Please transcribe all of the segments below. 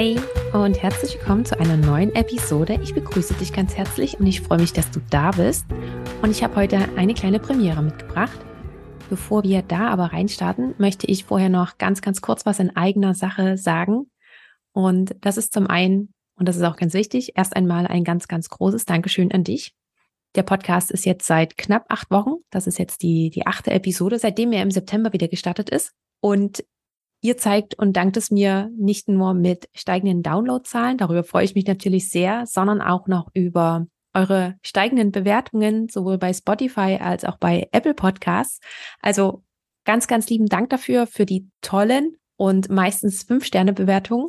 Hey und herzlich willkommen zu einer neuen Episode. Ich begrüße dich ganz herzlich und ich freue mich, dass du da bist. Und ich habe heute eine kleine Premiere mitgebracht. Bevor wir da aber reinstarten, möchte ich vorher noch ganz, ganz kurz was in eigener Sache sagen. Und das ist zum einen, und das ist auch ganz wichtig, erst einmal ein ganz, ganz großes Dankeschön an dich. Der Podcast ist jetzt seit knapp acht Wochen. Das ist jetzt die, die achte Episode, seitdem er im September wieder gestartet ist. Und Ihr zeigt und dankt es mir nicht nur mit steigenden Downloadzahlen, darüber freue ich mich natürlich sehr, sondern auch noch über eure steigenden Bewertungen, sowohl bei Spotify als auch bei Apple Podcasts. Also ganz, ganz lieben Dank dafür, für die tollen und meistens Fünf-Sterne-Bewertungen.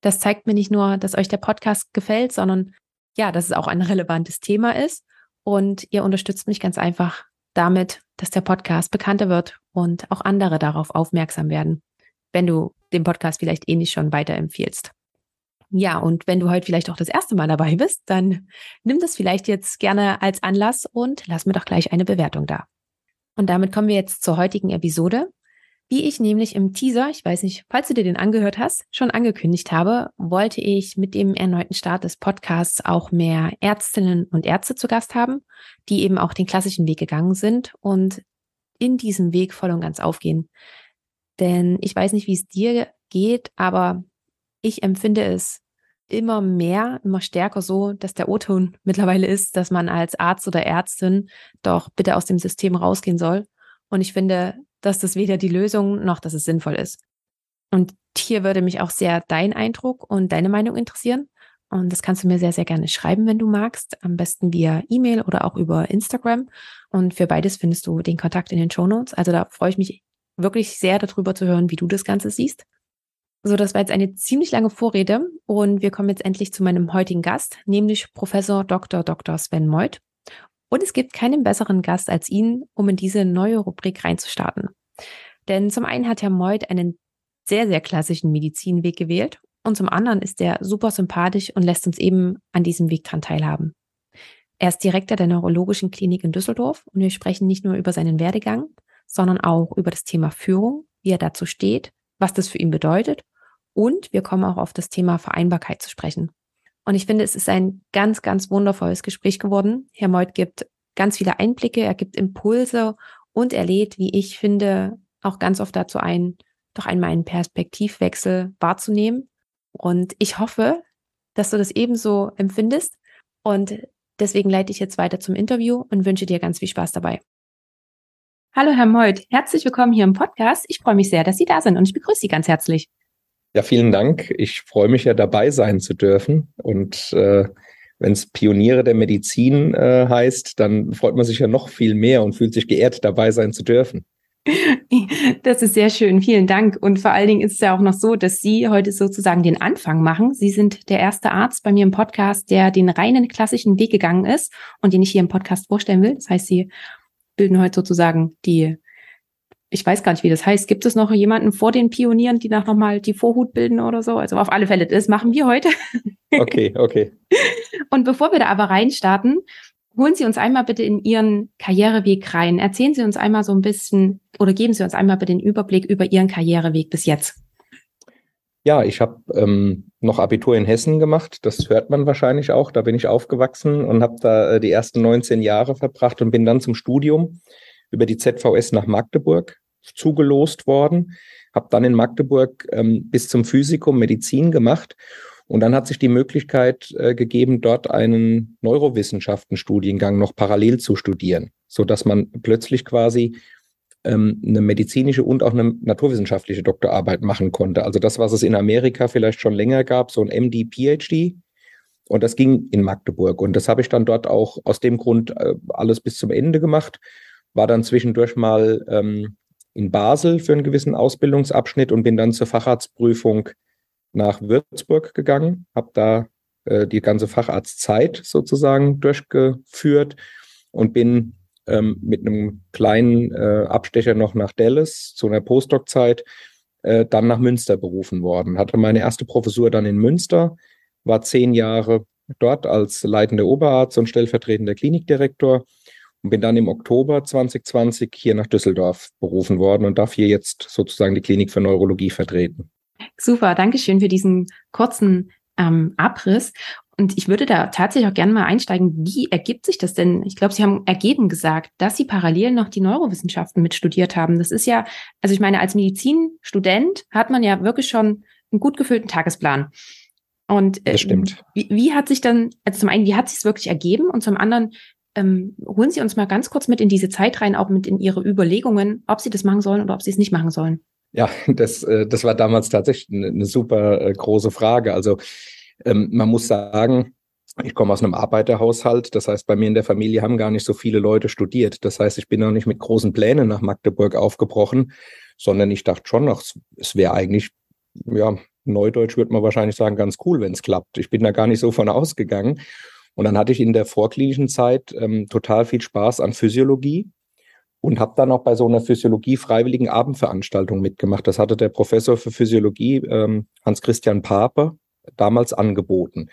Das zeigt mir nicht nur, dass euch der Podcast gefällt, sondern ja, dass es auch ein relevantes Thema ist. Und ihr unterstützt mich ganz einfach damit, dass der Podcast bekannter wird und auch andere darauf aufmerksam werden wenn du den Podcast vielleicht eh nicht schon weiterempfiehlst. Ja, und wenn du heute vielleicht auch das erste Mal dabei bist, dann nimm das vielleicht jetzt gerne als Anlass und lass mir doch gleich eine Bewertung da. Und damit kommen wir jetzt zur heutigen Episode. Wie ich nämlich im Teaser, ich weiß nicht, falls du dir den angehört hast, schon angekündigt habe, wollte ich mit dem erneuten Start des Podcasts auch mehr Ärztinnen und Ärzte zu Gast haben, die eben auch den klassischen Weg gegangen sind und in diesem Weg voll und ganz aufgehen. Denn ich weiß nicht, wie es dir geht, aber ich empfinde es immer mehr, immer stärker so, dass der O-Ton mittlerweile ist, dass man als Arzt oder Ärztin doch bitte aus dem System rausgehen soll. Und ich finde, dass das weder die Lösung noch, dass es sinnvoll ist. Und hier würde mich auch sehr dein Eindruck und deine Meinung interessieren. Und das kannst du mir sehr, sehr gerne schreiben, wenn du magst. Am besten via E-Mail oder auch über Instagram. Und für beides findest du den Kontakt in den Show Notes. Also da freue ich mich wirklich sehr darüber zu hören, wie du das Ganze siehst. So, das war jetzt eine ziemlich lange Vorrede und wir kommen jetzt endlich zu meinem heutigen Gast, nämlich Professor Dr. Dr. Sven Meuth. Und es gibt keinen besseren Gast als ihn, um in diese neue Rubrik reinzustarten. Denn zum einen hat Herr Meuth einen sehr, sehr klassischen Medizinweg gewählt und zum anderen ist er super sympathisch und lässt uns eben an diesem Weg dran teilhaben. Er ist Direktor der Neurologischen Klinik in Düsseldorf und wir sprechen nicht nur über seinen Werdegang, sondern auch über das Thema Führung, wie er dazu steht, was das für ihn bedeutet. Und wir kommen auch auf das Thema Vereinbarkeit zu sprechen. Und ich finde, es ist ein ganz, ganz wundervolles Gespräch geworden. Herr Meuth gibt ganz viele Einblicke, er gibt Impulse und er lädt, wie ich finde, auch ganz oft dazu ein, doch einmal einen Perspektivwechsel wahrzunehmen. Und ich hoffe, dass du das ebenso empfindest. Und deswegen leite ich jetzt weiter zum Interview und wünsche dir ganz viel Spaß dabei. Hallo, Herr Meuth. Herzlich willkommen hier im Podcast. Ich freue mich sehr, dass Sie da sind und ich begrüße Sie ganz herzlich. Ja, vielen Dank. Ich freue mich ja dabei sein zu dürfen. Und äh, wenn es Pioniere der Medizin äh, heißt, dann freut man sich ja noch viel mehr und fühlt sich geehrt, dabei sein zu dürfen. Das ist sehr schön. Vielen Dank. Und vor allen Dingen ist es ja auch noch so, dass Sie heute sozusagen den Anfang machen. Sie sind der erste Arzt bei mir im Podcast, der den reinen klassischen Weg gegangen ist und den ich hier im Podcast vorstellen will. Das heißt, Sie bilden heute sozusagen die, ich weiß gar nicht, wie das heißt. Gibt es noch jemanden vor den Pionieren, die noch mal die Vorhut bilden oder so? Also auf alle Fälle, das machen wir heute. Okay, okay. Und bevor wir da aber reinstarten, holen Sie uns einmal bitte in Ihren Karriereweg rein. Erzählen Sie uns einmal so ein bisschen oder geben Sie uns einmal bitte den Überblick über Ihren Karriereweg bis jetzt. Ja, ich habe ähm, noch Abitur in Hessen gemacht. Das hört man wahrscheinlich auch. Da bin ich aufgewachsen und habe da äh, die ersten 19 Jahre verbracht und bin dann zum Studium über die ZVS nach Magdeburg zugelost worden. Habe dann in Magdeburg ähm, bis zum Physikum Medizin gemacht. Und dann hat sich die Möglichkeit äh, gegeben, dort einen Neurowissenschaften-Studiengang noch parallel zu studieren, so dass man plötzlich quasi ähm, eine medizinische und auch eine naturwissenschaftliche Doktorarbeit machen konnte. Also das, was es in Amerika vielleicht schon länger gab, so ein MD, PhD. Und das ging in Magdeburg. Und das habe ich dann dort auch aus dem Grund äh, alles bis zum Ende gemacht. War dann zwischendurch mal ähm, in Basel für einen gewissen Ausbildungsabschnitt und bin dann zur Facharztprüfung nach Würzburg gegangen, habe da äh, die ganze Facharztzeit sozusagen durchgeführt und bin ähm, mit einem kleinen äh, Abstecher noch nach Dallas zu einer Postdoc-Zeit äh, dann nach Münster berufen worden. Hatte meine erste Professur dann in Münster, war zehn Jahre dort als leitender Oberarzt und stellvertretender Klinikdirektor und bin dann im Oktober 2020 hier nach Düsseldorf berufen worden und darf hier jetzt sozusagen die Klinik für Neurologie vertreten. Super, danke schön für diesen kurzen ähm, Abriss. Und ich würde da tatsächlich auch gerne mal einsteigen. Wie ergibt sich das denn? Ich glaube, Sie haben ergeben gesagt, dass Sie parallel noch die Neurowissenschaften mitstudiert haben. Das ist ja, also ich meine, als Medizinstudent hat man ja wirklich schon einen gut gefüllten Tagesplan. Und äh, das stimmt. Wie, wie hat sich dann, also zum einen, wie hat sich es wirklich ergeben? Und zum anderen, ähm, holen Sie uns mal ganz kurz mit in diese Zeit rein, auch mit in Ihre Überlegungen, ob Sie das machen sollen oder ob Sie es nicht machen sollen. Ja, das, äh, das war damals tatsächlich eine, eine super äh, große Frage. Also ähm, man muss sagen, ich komme aus einem Arbeiterhaushalt, das heißt, bei mir in der Familie haben gar nicht so viele Leute studiert. Das heißt, ich bin auch nicht mit großen Plänen nach Magdeburg aufgebrochen, sondern ich dachte schon, ach, es wäre eigentlich, ja, Neudeutsch würde man wahrscheinlich sagen, ganz cool, wenn es klappt. Ich bin da gar nicht so von ausgegangen. Und dann hatte ich in der vorklinischen Zeit ähm, total viel Spaß an Physiologie und habe dann auch bei so einer Physiologie-freiwilligen Abendveranstaltung mitgemacht. Das hatte der Professor für Physiologie, ähm, Hans-Christian Pape, damals angeboten.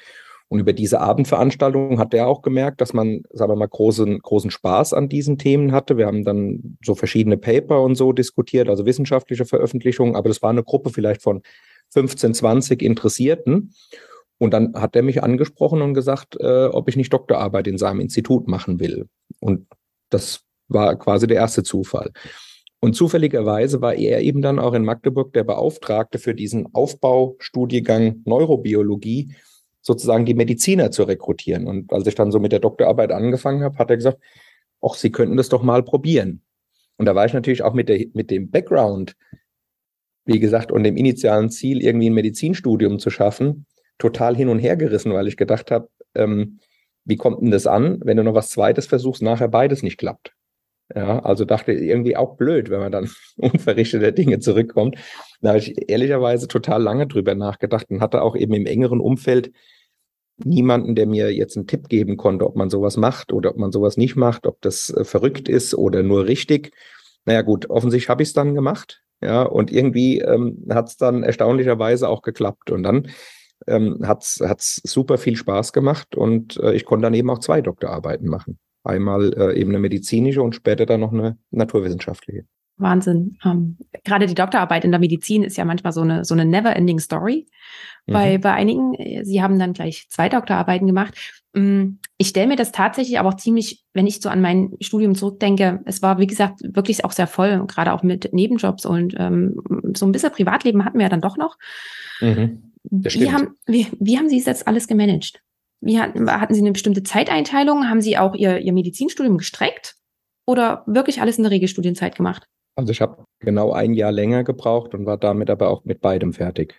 Und über diese Abendveranstaltung hat er auch gemerkt, dass man, sagen wir mal, großen, großen Spaß an diesen Themen hatte. Wir haben dann so verschiedene Paper und so diskutiert, also wissenschaftliche Veröffentlichungen, aber das war eine Gruppe vielleicht von 15, 20 Interessierten. Und dann hat er mich angesprochen und gesagt, äh, ob ich nicht Doktorarbeit in seinem Institut machen will. Und das war quasi der erste Zufall. Und zufälligerweise war er eben dann auch in Magdeburg der Beauftragte für diesen Aufbaustudiengang Neurobiologie, sozusagen die Mediziner zu rekrutieren. Und als ich dann so mit der Doktorarbeit angefangen habe, hat er gesagt, ach, Sie könnten das doch mal probieren. Und da war ich natürlich auch mit, der, mit dem Background, wie gesagt, und dem initialen Ziel, irgendwie ein Medizinstudium zu schaffen, total hin und her gerissen, weil ich gedacht habe, ähm, wie kommt denn das an, wenn du noch was Zweites versuchst, nachher beides nicht klappt? Ja, also dachte irgendwie auch blöd, wenn man dann unverrichteter Dinge zurückkommt. Da habe ich ehrlicherweise total lange drüber nachgedacht und hatte auch eben im engeren Umfeld niemanden, der mir jetzt einen Tipp geben konnte, ob man sowas macht oder ob man sowas nicht macht, ob das äh, verrückt ist oder nur richtig. Naja gut, offensichtlich habe ich es dann gemacht. Ja, und irgendwie ähm, hat es dann erstaunlicherweise auch geklappt. Und dann ähm, hat es super viel Spaß gemacht und äh, ich konnte dann eben auch zwei Doktorarbeiten machen. Einmal äh, eben eine medizinische und später dann noch eine naturwissenschaftliche. Wahnsinn. Ähm, gerade die Doktorarbeit in der Medizin ist ja manchmal so eine, so eine never-ending Story. Mhm. Bei, bei einigen, Sie haben dann gleich zwei Doktorarbeiten gemacht. Mm, ich stelle mir das tatsächlich aber auch ziemlich, wenn ich so an mein Studium zurückdenke, es war, wie gesagt, wirklich auch sehr voll, gerade auch mit Nebenjobs und ähm, so ein bisschen Privatleben hatten wir ja dann doch noch. Mhm. Wie, haben, wie, wie haben Sie es jetzt alles gemanagt? Wie hatten, hatten Sie eine bestimmte Zeiteinteilung? Haben Sie auch Ihr, Ihr Medizinstudium gestreckt oder wirklich alles in der Regelstudienzeit gemacht? Also ich habe genau ein Jahr länger gebraucht und war damit aber auch mit beidem fertig.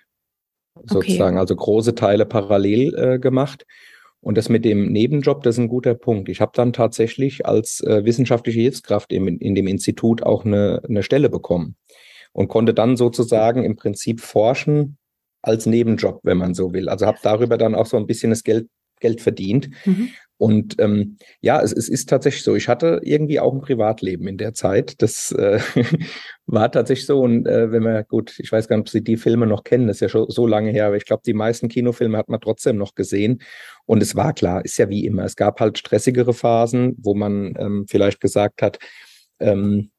Sozusagen, okay. also große Teile parallel äh, gemacht. Und das mit dem Nebenjob, das ist ein guter Punkt. Ich habe dann tatsächlich als äh, wissenschaftliche Hilfskraft im, in dem Institut auch eine, eine Stelle bekommen und konnte dann sozusagen im Prinzip forschen als Nebenjob, wenn man so will. Also habe darüber dann auch so ein bisschen das Geld Geld verdient. Mhm. Und ähm, ja, es, es ist tatsächlich so. Ich hatte irgendwie auch ein Privatleben in der Zeit. Das äh, war tatsächlich so. Und äh, wenn man, gut, ich weiß gar nicht, ob Sie die Filme noch kennen, das ist ja schon so lange her, aber ich glaube, die meisten Kinofilme hat man trotzdem noch gesehen. Und es war klar, ist ja wie immer. Es gab halt stressigere Phasen, wo man ähm, vielleicht gesagt hat, ähm,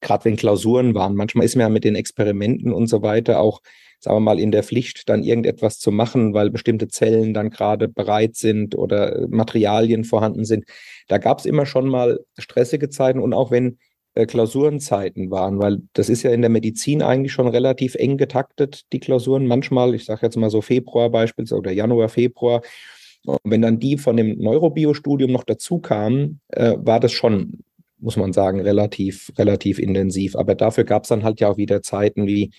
gerade wenn Klausuren waren, manchmal ist man ja mit den Experimenten und so weiter auch sagen wir mal, in der Pflicht, dann irgendetwas zu machen, weil bestimmte Zellen dann gerade bereit sind oder äh, Materialien vorhanden sind. Da gab es immer schon mal stressige Zeiten und auch wenn äh, Klausurenzeiten waren, weil das ist ja in der Medizin eigentlich schon relativ eng getaktet, die Klausuren. Manchmal, ich sage jetzt mal so Februar beispielsweise oder Januar, Februar. Und wenn dann die von dem Neurobio-Studium noch dazu kamen, äh, war das schon, muss man sagen, relativ, relativ intensiv. Aber dafür gab es dann halt ja auch wieder Zeiten wie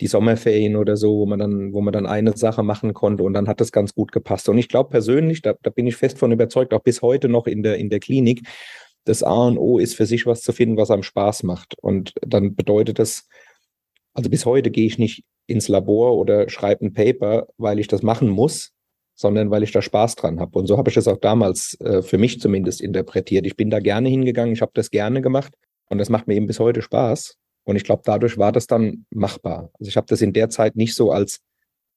die Sommerferien oder so, wo man dann, wo man dann eine Sache machen konnte und dann hat das ganz gut gepasst. Und ich glaube persönlich, da, da bin ich fest von überzeugt, auch bis heute noch in der, in der Klinik, das A und O ist für sich was zu finden, was einem Spaß macht. Und dann bedeutet das, also bis heute gehe ich nicht ins Labor oder schreibe ein Paper, weil ich das machen muss, sondern weil ich da Spaß dran habe. Und so habe ich das auch damals äh, für mich zumindest interpretiert. Ich bin da gerne hingegangen, ich habe das gerne gemacht und das macht mir eben bis heute Spaß. Und ich glaube, dadurch war das dann machbar. Also ich habe das in der Zeit nicht so als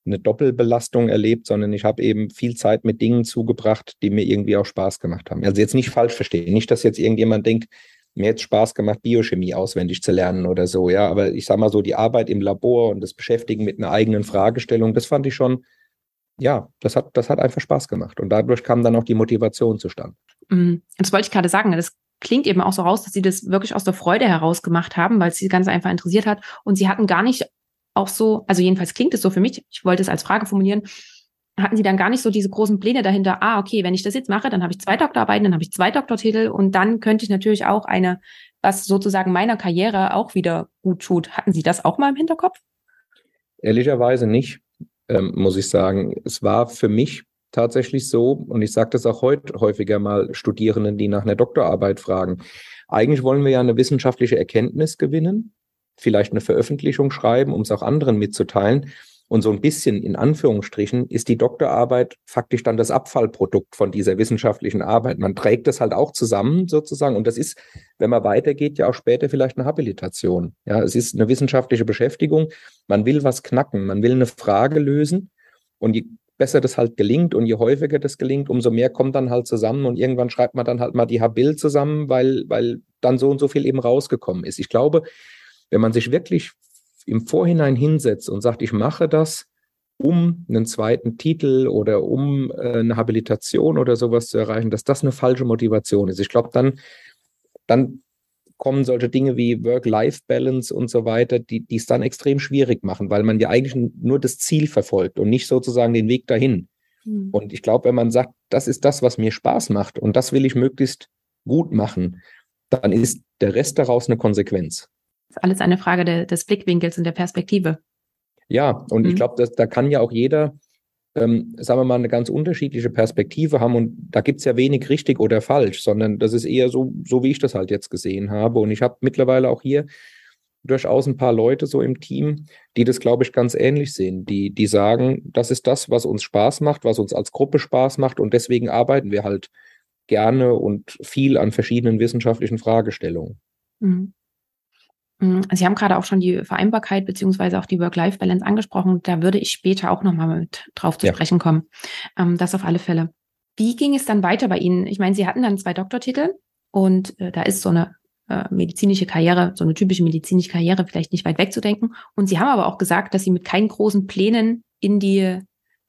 eine Doppelbelastung erlebt, sondern ich habe eben viel Zeit mit Dingen zugebracht, die mir irgendwie auch Spaß gemacht haben. Also jetzt nicht falsch verstehen, nicht, dass jetzt irgendjemand denkt, mir jetzt Spaß gemacht, Biochemie auswendig zu lernen oder so, ja, aber ich sage mal so, die Arbeit im Labor und das Beschäftigen mit einer eigenen Fragestellung, das fand ich schon, ja, das hat, das hat einfach Spaß gemacht und dadurch kam dann auch die Motivation zustande. Mhm. Das wollte ich gerade sagen, das klingt eben auch so raus, dass sie das wirklich aus der Freude heraus gemacht haben, weil es sie ganz einfach interessiert hat und sie hatten gar nicht auch so, also jedenfalls klingt es so für mich, ich wollte es als Frage formulieren, hatten sie dann gar nicht so diese großen Pläne dahinter, ah, okay, wenn ich das jetzt mache, dann habe ich zwei Doktorarbeiten, dann habe ich zwei Doktortitel und dann könnte ich natürlich auch eine, was sozusagen meiner Karriere auch wieder gut tut. Hatten Sie das auch mal im Hinterkopf? Ehrlicherweise nicht, ähm, muss ich sagen. Es war für mich tatsächlich so, und ich sage das auch heute häufiger mal Studierenden, die nach einer Doktorarbeit fragen. Eigentlich wollen wir ja eine wissenschaftliche Erkenntnis gewinnen vielleicht eine Veröffentlichung schreiben, um es auch anderen mitzuteilen. Und so ein bisschen in Anführungsstrichen ist die Doktorarbeit faktisch dann das Abfallprodukt von dieser wissenschaftlichen Arbeit. Man trägt das halt auch zusammen sozusagen. Und das ist, wenn man weitergeht, ja auch später vielleicht eine Habilitation. Ja, es ist eine wissenschaftliche Beschäftigung. Man will was knacken. Man will eine Frage lösen. Und je besser das halt gelingt und je häufiger das gelingt, umso mehr kommt dann halt zusammen. Und irgendwann schreibt man dann halt mal die Habil zusammen, weil, weil dann so und so viel eben rausgekommen ist. Ich glaube, wenn man sich wirklich im Vorhinein hinsetzt und sagt, ich mache das, um einen zweiten Titel oder um äh, eine Habilitation oder sowas zu erreichen, dass das eine falsche Motivation ist. Ich glaube, dann, dann kommen solche Dinge wie Work-Life-Balance und so weiter, die es dann extrem schwierig machen, weil man ja eigentlich nur das Ziel verfolgt und nicht sozusagen den Weg dahin. Mhm. Und ich glaube, wenn man sagt, das ist das, was mir Spaß macht und das will ich möglichst gut machen, dann ist der Rest daraus eine Konsequenz ist alles eine Frage de, des Blickwinkels und der Perspektive. Ja, und mhm. ich glaube, da kann ja auch jeder, ähm, sagen wir mal, eine ganz unterschiedliche Perspektive haben. Und da gibt es ja wenig richtig oder falsch, sondern das ist eher so, so wie ich das halt jetzt gesehen habe. Und ich habe mittlerweile auch hier durchaus ein paar Leute so im Team, die das, glaube ich, ganz ähnlich sehen, die, die sagen, das ist das, was uns Spaß macht, was uns als Gruppe Spaß macht und deswegen arbeiten wir halt gerne und viel an verschiedenen wissenschaftlichen Fragestellungen. Mhm. Mm, Sie haben gerade auch schon die Vereinbarkeit beziehungsweise auch die Work-Life-Balance angesprochen. Da würde ich später auch nochmal mit drauf zu ja. sprechen kommen. Ähm, das auf alle Fälle. Wie ging es dann weiter bei Ihnen? Ich meine, Sie hatten dann zwei Doktortitel und äh, da ist so eine äh, medizinische Karriere, so eine typische medizinische Karriere vielleicht nicht weit wegzudenken. Und Sie haben aber auch gesagt, dass Sie mit keinen großen Plänen in die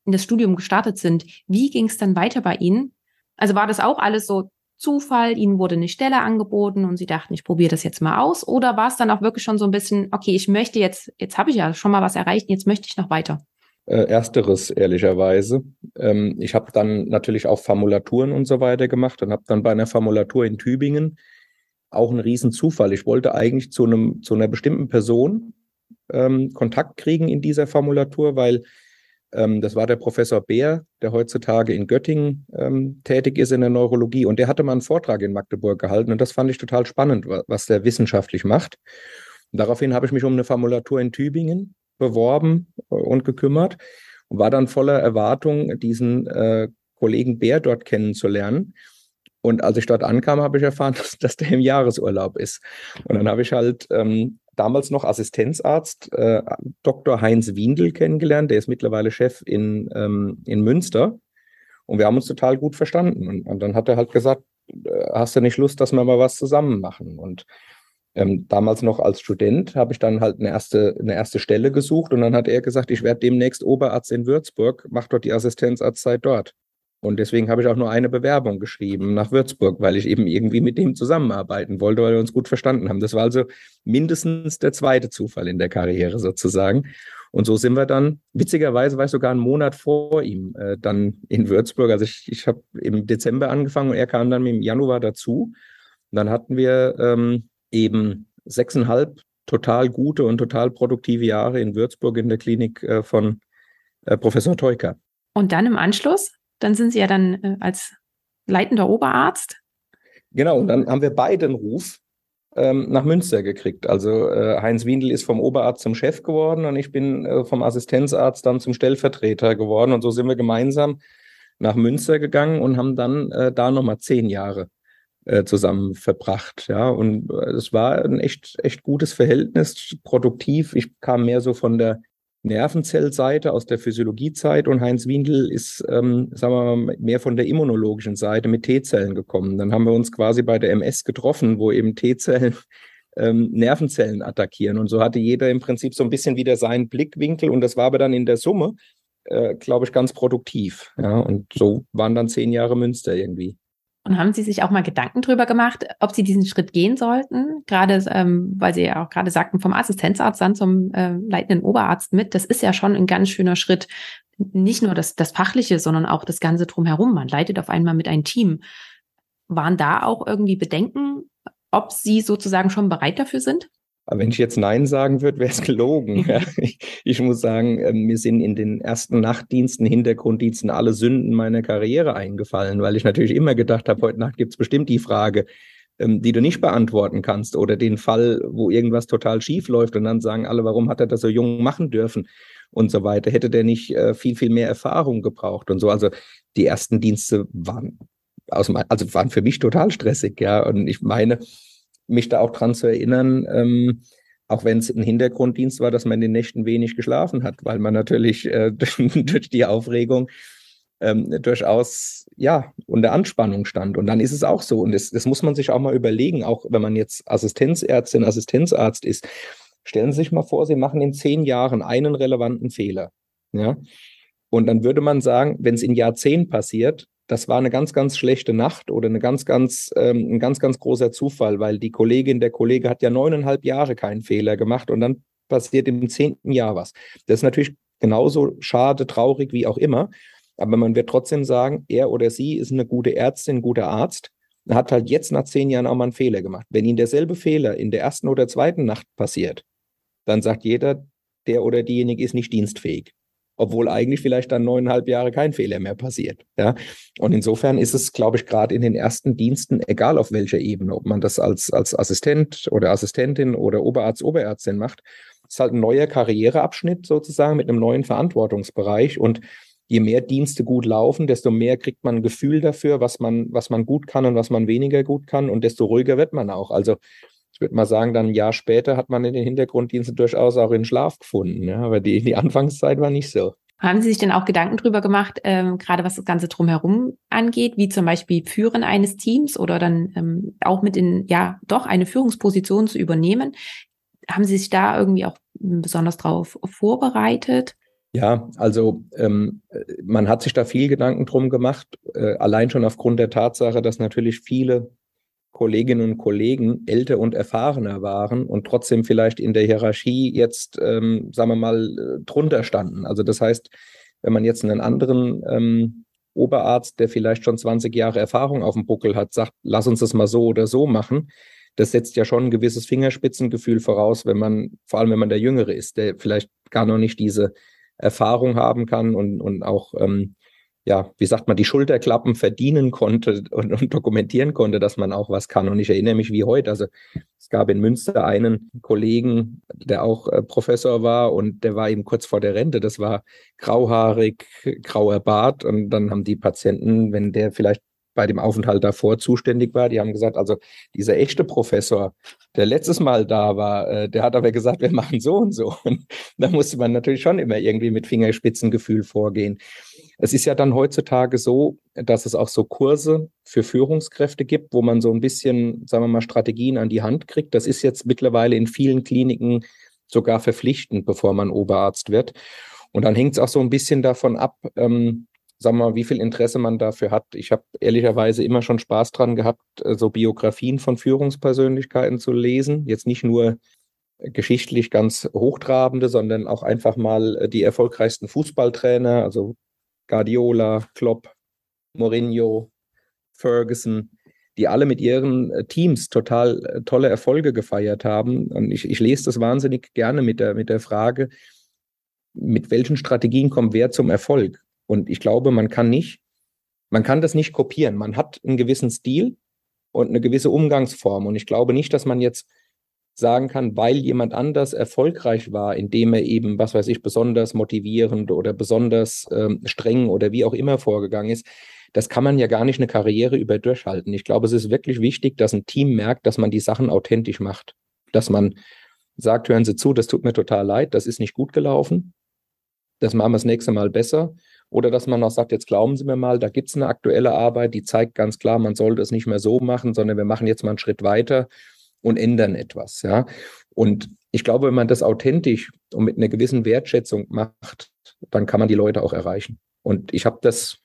in das Studium gestartet sind. Wie ging es dann weiter bei Ihnen? Also war das auch alles so Zufall, ihnen wurde eine Stelle angeboten und sie dachten, ich probiere das jetzt mal aus? Oder war es dann auch wirklich schon so ein bisschen, okay, ich möchte jetzt, jetzt habe ich ja schon mal was erreicht, jetzt möchte ich noch weiter? Äh, ersteres, ehrlicherweise. Ähm, ich habe dann natürlich auch Formulaturen und so weiter gemacht und habe dann bei einer Formulatur in Tübingen auch einen riesen Zufall. Ich wollte eigentlich zu einem, zu einer bestimmten Person ähm, Kontakt kriegen in dieser Formulatur, weil das war der Professor Beer, der heutzutage in Göttingen ähm, tätig ist in der Neurologie. Und der hatte mal einen Vortrag in Magdeburg gehalten. Und das fand ich total spannend, was der wissenschaftlich macht. Und daraufhin habe ich mich um eine Formulatur in Tübingen beworben äh, und gekümmert und war dann voller Erwartung, diesen äh, Kollegen Bär dort kennenzulernen. Und als ich dort ankam, habe ich erfahren, dass, dass der im Jahresurlaub ist. Und dann habe ich halt ähm, damals noch Assistenzarzt äh, Dr. Heinz Windel kennengelernt. Der ist mittlerweile Chef in, ähm, in Münster. Und wir haben uns total gut verstanden. Und, und dann hat er halt gesagt, äh, hast du nicht Lust, dass wir mal was zusammen machen? Und ähm, damals noch als Student habe ich dann halt eine erste, eine erste Stelle gesucht und dann hat er gesagt, ich werde demnächst Oberarzt in Würzburg, mach dort die Assistenzarztzeit dort. Und deswegen habe ich auch nur eine Bewerbung geschrieben nach Würzburg, weil ich eben irgendwie mit dem zusammenarbeiten wollte, weil wir uns gut verstanden haben. Das war also mindestens der zweite Zufall in der Karriere sozusagen. Und so sind wir dann, witzigerweise war ich sogar einen Monat vor ihm äh, dann in Würzburg. Also ich, ich habe im Dezember angefangen und er kam dann im Januar dazu. Und dann hatten wir ähm, eben sechseinhalb total gute und total produktive Jahre in Würzburg in der Klinik äh, von äh, Professor Teuker. Und dann im Anschluss dann sind Sie ja dann äh, als leitender Oberarzt. Genau, und dann haben wir beide einen Ruf ähm, nach Münster gekriegt. Also äh, Heinz Windel ist vom Oberarzt zum Chef geworden und ich bin äh, vom Assistenzarzt dann zum Stellvertreter geworden. Und so sind wir gemeinsam nach Münster gegangen und haben dann äh, da nochmal zehn Jahre äh, zusammen verbracht. Ja, und äh, es war ein echt, echt gutes Verhältnis, produktiv. Ich kam mehr so von der Nervenzellseite aus der Physiologiezeit und Heinz Windel ist, ähm, sagen wir mal, mehr von der immunologischen Seite mit T-Zellen gekommen. Dann haben wir uns quasi bei der MS getroffen, wo eben T-Zellen ähm, Nervenzellen attackieren. Und so hatte jeder im Prinzip so ein bisschen wieder seinen Blickwinkel und das war aber dann in der Summe, äh, glaube ich, ganz produktiv. Ja, und so waren dann zehn Jahre Münster irgendwie. Und haben Sie sich auch mal Gedanken darüber gemacht, ob Sie diesen Schritt gehen sollten? Gerade, ähm, weil Sie ja auch gerade sagten, vom Assistenzarzt dann zum äh, leitenden Oberarzt mit. Das ist ja schon ein ganz schöner Schritt. Nicht nur das, das Fachliche, sondern auch das Ganze drumherum. Man leitet auf einmal mit einem Team. Waren da auch irgendwie Bedenken, ob Sie sozusagen schon bereit dafür sind? Aber wenn ich jetzt Nein sagen würde, wäre es gelogen. Ja. Ich, ich, muss sagen, ähm, mir sind in den ersten Nachtdiensten, Hintergrunddiensten alle Sünden meiner Karriere eingefallen, weil ich natürlich immer gedacht habe, heute Nacht gibt es bestimmt die Frage, ähm, die du nicht beantworten kannst oder den Fall, wo irgendwas total schief läuft und dann sagen alle, warum hat er das so jung machen dürfen und so weiter. Hätte der nicht äh, viel, viel mehr Erfahrung gebraucht und so. Also die ersten Dienste waren aus also waren für mich total stressig, ja. Und ich meine, mich da auch dran zu erinnern, ähm, auch wenn es ein Hintergrunddienst war, dass man in den Nächten wenig geschlafen hat, weil man natürlich äh, durch die Aufregung ähm, durchaus ja unter Anspannung stand. Und dann ist es auch so. Und das, das muss man sich auch mal überlegen, auch wenn man jetzt Assistenzärztin, Assistenzarzt ist. Stellen Sie sich mal vor, Sie machen in zehn Jahren einen relevanten Fehler. Ja. Und dann würde man sagen, wenn es in Jahr zehn passiert, das war eine ganz, ganz schlechte Nacht oder eine ganz, ganz, ähm, ein ganz, ganz großer Zufall, weil die Kollegin, der Kollege hat ja neuneinhalb Jahre keinen Fehler gemacht und dann passiert im zehnten Jahr was. Das ist natürlich genauso schade, traurig wie auch immer. Aber man wird trotzdem sagen, er oder sie ist eine gute Ärztin, ein guter Arzt, hat halt jetzt nach zehn Jahren auch mal einen Fehler gemacht. Wenn ihnen derselbe Fehler in der ersten oder zweiten Nacht passiert, dann sagt jeder, der oder diejenige ist nicht dienstfähig obwohl eigentlich vielleicht dann neuneinhalb Jahre kein Fehler mehr passiert. Ja, und insofern ist es, glaube ich, gerade in den ersten Diensten, egal auf welcher Ebene, ob man das als, als Assistent oder Assistentin oder Oberarzt, Oberärztin macht, ist halt ein neuer Karriereabschnitt sozusagen mit einem neuen Verantwortungsbereich und je mehr Dienste gut laufen, desto mehr kriegt man ein Gefühl dafür, was man, was man gut kann und was man weniger gut kann und desto ruhiger wird man auch. Also ich würde mal sagen, dann ein Jahr später hat man in den Hintergrunddiensten durchaus auch in Schlaf gefunden. Ja, aber die, die Anfangszeit war nicht so. Haben Sie sich denn auch Gedanken drüber gemacht, ähm, gerade was das Ganze drumherum angeht, wie zum Beispiel Führen eines Teams oder dann ähm, auch mit in, ja, doch eine Führungsposition zu übernehmen? Haben Sie sich da irgendwie auch besonders drauf vorbereitet? Ja, also ähm, man hat sich da viel Gedanken drum gemacht, äh, allein schon aufgrund der Tatsache, dass natürlich viele Kolleginnen und Kollegen älter und erfahrener waren und trotzdem vielleicht in der Hierarchie jetzt, ähm, sagen wir mal, äh, drunter standen. Also das heißt, wenn man jetzt einen anderen ähm, Oberarzt, der vielleicht schon 20 Jahre Erfahrung auf dem Buckel hat, sagt, lass uns das mal so oder so machen, das setzt ja schon ein gewisses Fingerspitzengefühl voraus, wenn man, vor allem wenn man der Jüngere ist, der vielleicht gar noch nicht diese Erfahrung haben kann und, und auch ähm, ja, wie sagt man, die Schulterklappen verdienen konnte und, und, dokumentieren konnte, dass man auch was kann. Und ich erinnere mich wie heute. Also es gab in Münster einen Kollegen, der auch äh, Professor war und der war eben kurz vor der Rente. Das war grauhaarig, grauer Bart. Und dann haben die Patienten, wenn der vielleicht bei dem Aufenthalt davor zuständig war. Die haben gesagt, also dieser echte Professor, der letztes Mal da war, äh, der hat aber gesagt, wir machen so und so. Und da musste man natürlich schon immer irgendwie mit Fingerspitzengefühl vorgehen. Es ist ja dann heutzutage so, dass es auch so Kurse für Führungskräfte gibt, wo man so ein bisschen, sagen wir mal, Strategien an die Hand kriegt. Das ist jetzt mittlerweile in vielen Kliniken sogar verpflichtend, bevor man Oberarzt wird. Und dann hängt es auch so ein bisschen davon ab, ähm, sagen wir mal, wie viel Interesse man dafür hat. Ich habe ehrlicherweise immer schon Spaß dran gehabt, äh, so Biografien von Führungspersönlichkeiten zu lesen. Jetzt nicht nur geschichtlich ganz hochtrabende, sondern auch einfach mal äh, die erfolgreichsten Fußballtrainer, also Guardiola, Klopp, Mourinho, Ferguson, die alle mit ihren äh, Teams total tolle Erfolge gefeiert haben. Und ich, ich lese das wahnsinnig gerne mit der, mit der Frage, mit welchen Strategien kommt wer zum Erfolg? Und ich glaube, man kann nicht, man kann das nicht kopieren. Man hat einen gewissen Stil und eine gewisse Umgangsform. Und ich glaube nicht, dass man jetzt sagen kann, weil jemand anders erfolgreich war, indem er eben, was weiß ich, besonders motivierend oder besonders ähm, streng oder wie auch immer vorgegangen ist, das kann man ja gar nicht eine Karriere über durchhalten. Ich glaube, es ist wirklich wichtig, dass ein Team merkt, dass man die Sachen authentisch macht. Dass man sagt, hören Sie zu, das tut mir total leid, das ist nicht gut gelaufen. Das machen wir das nächste Mal besser. Oder dass man auch sagt, jetzt glauben Sie mir mal, da gibt es eine aktuelle Arbeit, die zeigt ganz klar, man sollte es nicht mehr so machen, sondern wir machen jetzt mal einen Schritt weiter und ändern etwas. Ja. Und ich glaube, wenn man das authentisch und mit einer gewissen Wertschätzung macht, dann kann man die Leute auch erreichen. Und ich habe das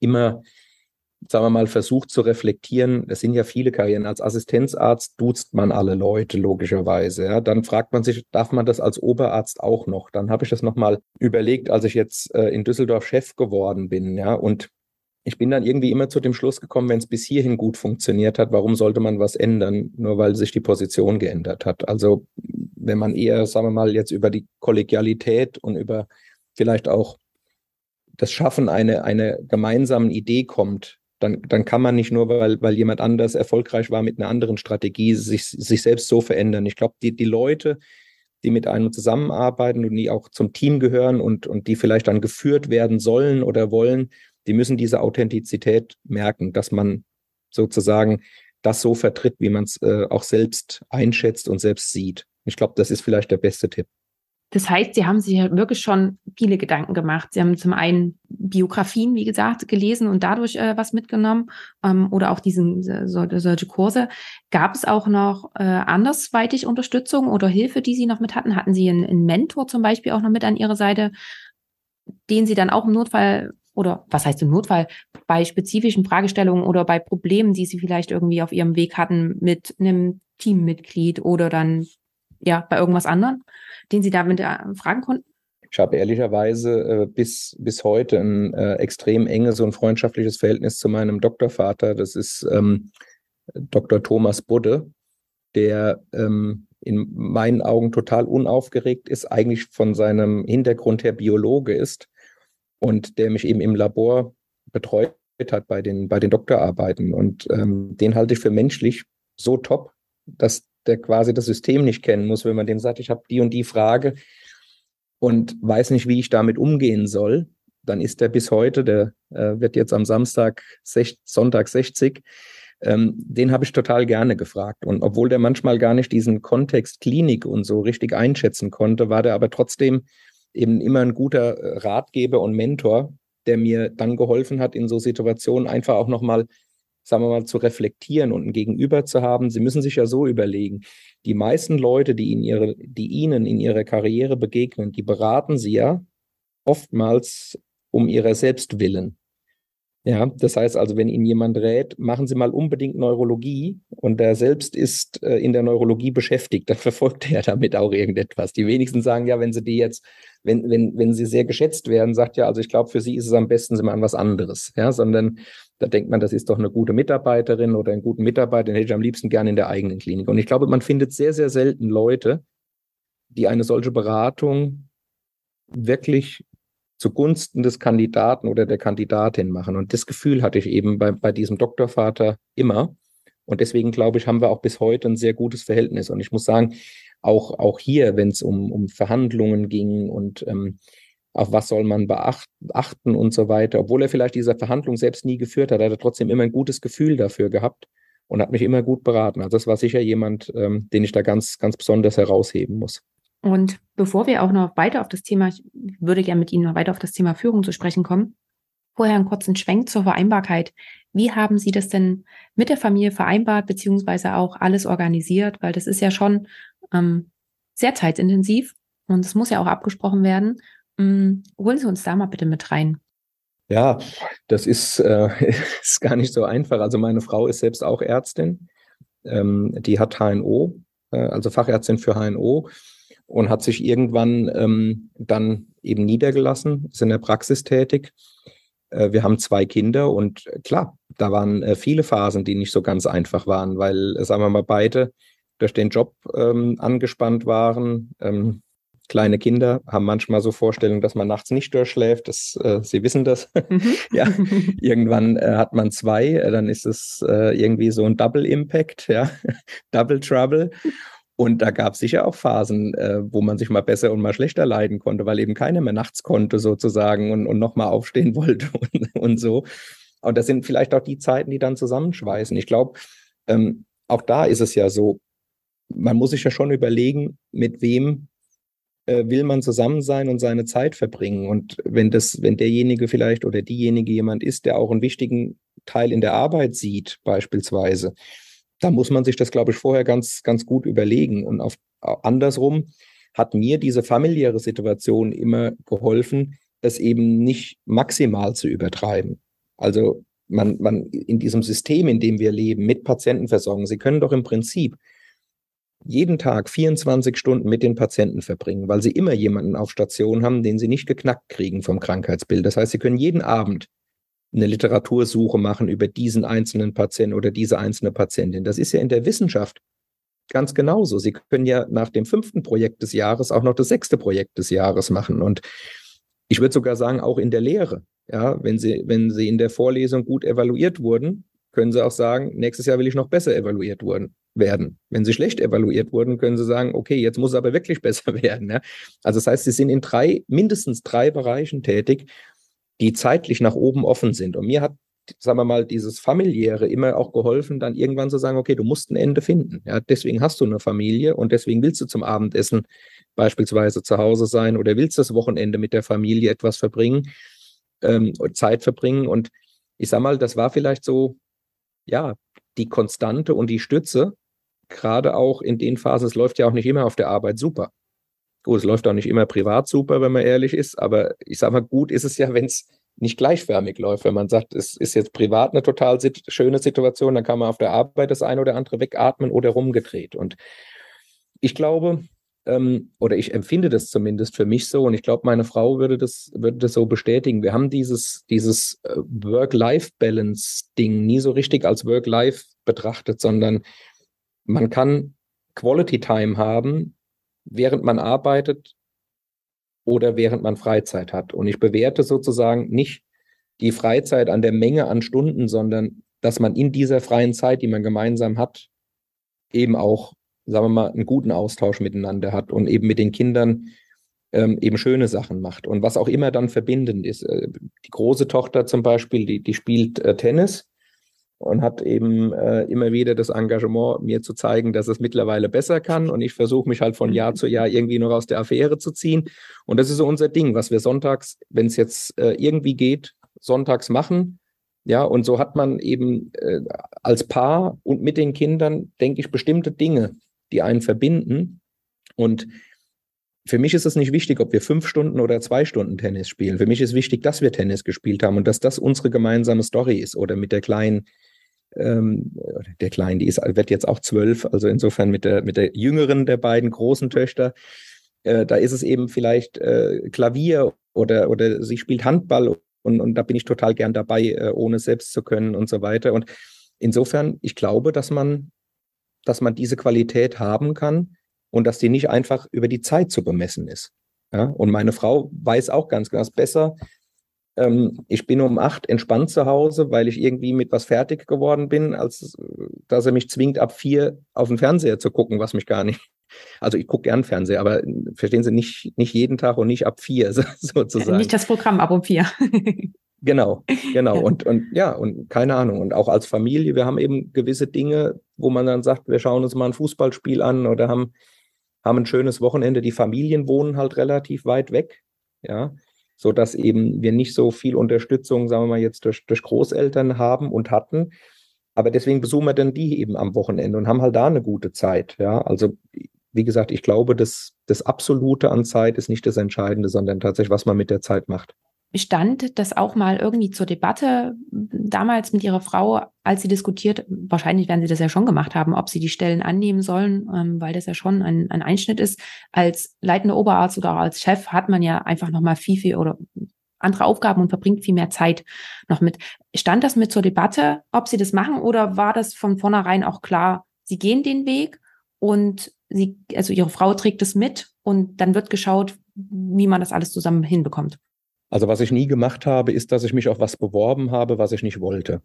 immer, sagen wir mal, versucht zu reflektieren. Es sind ja viele Karrieren. Als Assistenzarzt duzt man alle Leute, logischerweise. Ja. Dann fragt man sich, darf man das als Oberarzt auch noch? Dann habe ich das nochmal überlegt, als ich jetzt äh, in Düsseldorf Chef geworden bin. Ja. Und ich bin dann irgendwie immer zu dem Schluss gekommen, wenn es bis hierhin gut funktioniert hat, warum sollte man was ändern, nur weil sich die Position geändert hat? Also wenn man eher, sagen wir mal, jetzt über die Kollegialität und über vielleicht auch das Schaffen einer eine gemeinsamen Idee kommt, dann, dann kann man nicht nur, weil, weil jemand anders erfolgreich war mit einer anderen Strategie, sich, sich selbst so verändern. Ich glaube, die, die Leute, die mit einem zusammenarbeiten und die auch zum Team gehören und, und die vielleicht dann geführt werden sollen oder wollen, die müssen diese Authentizität merken, dass man sozusagen das so vertritt, wie man es äh, auch selbst einschätzt und selbst sieht. Ich glaube, das ist vielleicht der beste Tipp. Das heißt, Sie haben sich wirklich schon viele Gedanken gemacht. Sie haben zum einen Biografien, wie gesagt, gelesen und dadurch äh, was mitgenommen ähm, oder auch diesen so, solche Kurse. Gab es auch noch äh, andersweitig Unterstützung oder Hilfe, die Sie noch mit hatten? Hatten Sie einen, einen Mentor zum Beispiel auch noch mit an Ihrer Seite, den Sie dann auch im Notfall oder was heißt im Notfall, bei spezifischen Fragestellungen oder bei Problemen, die Sie vielleicht irgendwie auf Ihrem Weg hatten mit einem Teammitglied oder dann ja bei irgendwas anderem, den Sie damit äh, fragen konnten? Ich habe ehrlicherweise äh, bis, bis heute ein äh, extrem enges und freundschaftliches Verhältnis zu meinem Doktorvater. Das ist ähm, Dr. Thomas Budde, der ähm, in meinen Augen total unaufgeregt ist, eigentlich von seinem Hintergrund her Biologe ist und der mich eben im Labor betreut hat bei den, bei den Doktorarbeiten. Und ähm, den halte ich für menschlich so top, dass der quasi das System nicht kennen muss, wenn man dem sagt, ich habe die und die Frage und weiß nicht, wie ich damit umgehen soll, dann ist der bis heute, der äh, wird jetzt am Samstag, sech, Sonntag 60, ähm, den habe ich total gerne gefragt. Und obwohl der manchmal gar nicht diesen Kontext Klinik und so richtig einschätzen konnte, war der aber trotzdem eben immer ein guter äh, Ratgeber und Mentor, der mir dann geholfen hat, in so Situationen einfach auch nochmal, sagen wir mal, zu reflektieren und ein Gegenüber zu haben. Sie müssen sich ja so überlegen, die meisten Leute, die, in ihre, die Ihnen in Ihrer Karriere begegnen, die beraten Sie ja oftmals um ihrer selbst willen. Ja, das heißt also, wenn Ihnen jemand rät, machen Sie mal unbedingt Neurologie und der selbst ist äh, in der Neurologie beschäftigt, dann verfolgt er damit auch irgendetwas. Die wenigsten sagen ja, wenn Sie die jetzt, wenn, wenn, wenn sie sehr geschätzt werden, sagt ja, also ich glaube, für Sie ist es am besten, Sie machen was anderes. Ja, sondern da denkt man, das ist doch eine gute Mitarbeiterin oder einen guten Mitarbeiter, den hätte ich am liebsten gerne in der eigenen Klinik. Und ich glaube, man findet sehr, sehr selten Leute, die eine solche Beratung wirklich zugunsten des Kandidaten oder der Kandidatin machen. Und das Gefühl hatte ich eben bei, bei diesem Doktorvater immer. Und deswegen glaube ich, haben wir auch bis heute ein sehr gutes Verhältnis. Und ich muss sagen, auch, auch hier, wenn es um, um Verhandlungen ging und ähm, auf was soll man beachten und so weiter, obwohl er vielleicht diese Verhandlung selbst nie geführt hat, hat er trotzdem immer ein gutes Gefühl dafür gehabt und hat mich immer gut beraten. Also das war sicher jemand, ähm, den ich da ganz, ganz besonders herausheben muss. Und bevor wir auch noch weiter auf das Thema, ich würde gerne mit Ihnen noch weiter auf das Thema Führung zu sprechen kommen, vorher einen kurzen Schwenk zur Vereinbarkeit. Wie haben Sie das denn mit der Familie vereinbart, beziehungsweise auch alles organisiert? Weil das ist ja schon ähm, sehr zeitintensiv und es muss ja auch abgesprochen werden. Ähm, holen Sie uns da mal bitte mit rein. Ja, das ist, äh, ist gar nicht so einfach. Also meine Frau ist selbst auch Ärztin. Ähm, die hat HNO, äh, also Fachärztin für HNO und hat sich irgendwann ähm, dann eben niedergelassen, ist in der Praxis tätig. Äh, wir haben zwei Kinder und klar, da waren äh, viele Phasen, die nicht so ganz einfach waren, weil, äh, sagen wir mal, beide durch den Job ähm, angespannt waren. Ähm, kleine Kinder haben manchmal so Vorstellungen, dass man nachts nicht durchschläft. Das, äh, Sie wissen das. Mhm. ja, irgendwann äh, hat man zwei, äh, dann ist es äh, irgendwie so ein Double Impact, ja, Double Trouble. Und da gab es sicher auch Phasen, äh, wo man sich mal besser und mal schlechter leiden konnte, weil eben keiner mehr nachts konnte sozusagen und, und nochmal aufstehen wollte und, und so. Und das sind vielleicht auch die Zeiten, die dann zusammenschweißen. Ich glaube, ähm, auch da ist es ja so, man muss sich ja schon überlegen, mit wem äh, will man zusammen sein und seine Zeit verbringen. Und wenn das, wenn derjenige vielleicht oder diejenige jemand ist, der auch einen wichtigen Teil in der Arbeit sieht, beispielsweise, da muss man sich das, glaube ich, vorher ganz, ganz gut überlegen. Und auf, andersrum hat mir diese familiäre Situation immer geholfen, es eben nicht maximal zu übertreiben. Also man, man in diesem System, in dem wir leben, mit Patientenversorgung, Sie können doch im Prinzip jeden Tag 24 Stunden mit den Patienten verbringen, weil sie immer jemanden auf Station haben, den sie nicht geknackt kriegen vom Krankheitsbild. Das heißt, sie können jeden Abend eine Literatursuche machen über diesen einzelnen Patienten oder diese einzelne Patientin. Das ist ja in der Wissenschaft ganz genauso. Sie können ja nach dem fünften Projekt des Jahres auch noch das sechste Projekt des Jahres machen. Und ich würde sogar sagen, auch in der Lehre. Ja, wenn Sie, wenn Sie in der Vorlesung gut evaluiert wurden, können Sie auch sagen, nächstes Jahr will ich noch besser evaluiert worden, werden. Wenn Sie schlecht evaluiert wurden, können Sie sagen, okay, jetzt muss es aber wirklich besser werden. Ja? Also das heißt, Sie sind in drei, mindestens drei Bereichen tätig, die zeitlich nach oben offen sind. Und mir hat, sagen wir mal, dieses familiäre immer auch geholfen, dann irgendwann zu sagen, okay, du musst ein Ende finden. Ja, deswegen hast du eine Familie und deswegen willst du zum Abendessen beispielsweise zu Hause sein oder willst das Wochenende mit der Familie etwas verbringen, ähm, Zeit verbringen. Und ich sag mal, das war vielleicht so ja, die Konstante und die Stütze, gerade auch in den Phasen, es läuft ja auch nicht immer auf der Arbeit super. Gut, es läuft auch nicht immer privat super, wenn man ehrlich ist, aber ich sage mal, gut ist es ja, wenn es nicht gleichförmig läuft. Wenn man sagt, es ist jetzt privat eine total sit schöne Situation, dann kann man auf der Arbeit das eine oder andere wegatmen oder rumgedreht. Und ich glaube, ähm, oder ich empfinde das zumindest für mich so und ich glaube, meine Frau würde das, würde das so bestätigen. Wir haben dieses, dieses äh, Work-Life-Balance-Ding nie so richtig als Work-Life betrachtet, sondern man kann Quality Time haben, während man arbeitet oder während man Freizeit hat. Und ich bewerte sozusagen nicht die Freizeit an der Menge an Stunden, sondern dass man in dieser freien Zeit, die man gemeinsam hat, eben auch sagen wir mal, einen guten Austausch miteinander hat und eben mit den Kindern ähm, eben schöne Sachen macht. Und was auch immer dann verbindend ist. Äh, die große Tochter zum Beispiel, die, die spielt äh, Tennis und hat eben äh, immer wieder das Engagement, mir zu zeigen, dass es mittlerweile besser kann. Und ich versuche mich halt von Jahr zu Jahr irgendwie noch aus der Affäre zu ziehen. Und das ist so unser Ding, was wir sonntags, wenn es jetzt äh, irgendwie geht, sonntags machen. Ja, und so hat man eben äh, als Paar und mit den Kindern, denke ich, bestimmte Dinge, die einen verbinden. Und für mich ist es nicht wichtig, ob wir fünf Stunden oder zwei Stunden Tennis spielen. Für mich ist wichtig, dass wir Tennis gespielt haben und dass das unsere gemeinsame Story ist. Oder mit der kleinen, ähm, der kleinen, die ist, wird jetzt auch zwölf, also insofern mit der, mit der jüngeren der beiden großen Töchter. Äh, da ist es eben vielleicht äh, Klavier oder, oder sie spielt Handball und, und da bin ich total gern dabei, äh, ohne selbst zu können und so weiter. Und insofern, ich glaube, dass man dass man diese Qualität haben kann und dass die nicht einfach über die Zeit zu bemessen ist. Ja? Und meine Frau weiß auch ganz ist besser, ähm, ich bin um acht entspannt zu Hause, weil ich irgendwie mit was fertig geworden bin, als dass er mich zwingt, ab vier auf den Fernseher zu gucken, was mich gar nicht. Also ich gucke gern Fernseher, aber verstehen Sie, nicht, nicht jeden Tag und nicht ab vier sozusagen. Nicht das Programm ab um vier. Genau, genau. Ja. Und, und ja, und keine Ahnung. Und auch als Familie, wir haben eben gewisse Dinge, wo man dann sagt, wir schauen uns mal ein Fußballspiel an oder haben, haben ein schönes Wochenende. Die Familien wohnen halt relativ weit weg, ja, so dass eben wir nicht so viel Unterstützung, sagen wir mal jetzt durch, durch Großeltern haben und hatten. Aber deswegen besuchen wir dann die eben am Wochenende und haben halt da eine gute Zeit, ja. Also, wie gesagt, ich glaube, das, das Absolute an Zeit ist nicht das Entscheidende, sondern tatsächlich, was man mit der Zeit macht stand das auch mal irgendwie zur Debatte damals mit ihrer Frau, als sie diskutiert, wahrscheinlich werden sie das ja schon gemacht haben, ob sie die Stellen annehmen sollen, ähm, weil das ja schon ein, ein Einschnitt ist. Als leitender Oberarzt oder als Chef hat man ja einfach nochmal viel, viel oder andere Aufgaben und verbringt viel mehr Zeit noch mit. Stand das mit zur Debatte, ob sie das machen oder war das von vornherein auch klar, sie gehen den Weg und sie, also ihre Frau trägt es mit und dann wird geschaut, wie man das alles zusammen hinbekommt. Also was ich nie gemacht habe, ist, dass ich mich auf was beworben habe, was ich nicht wollte.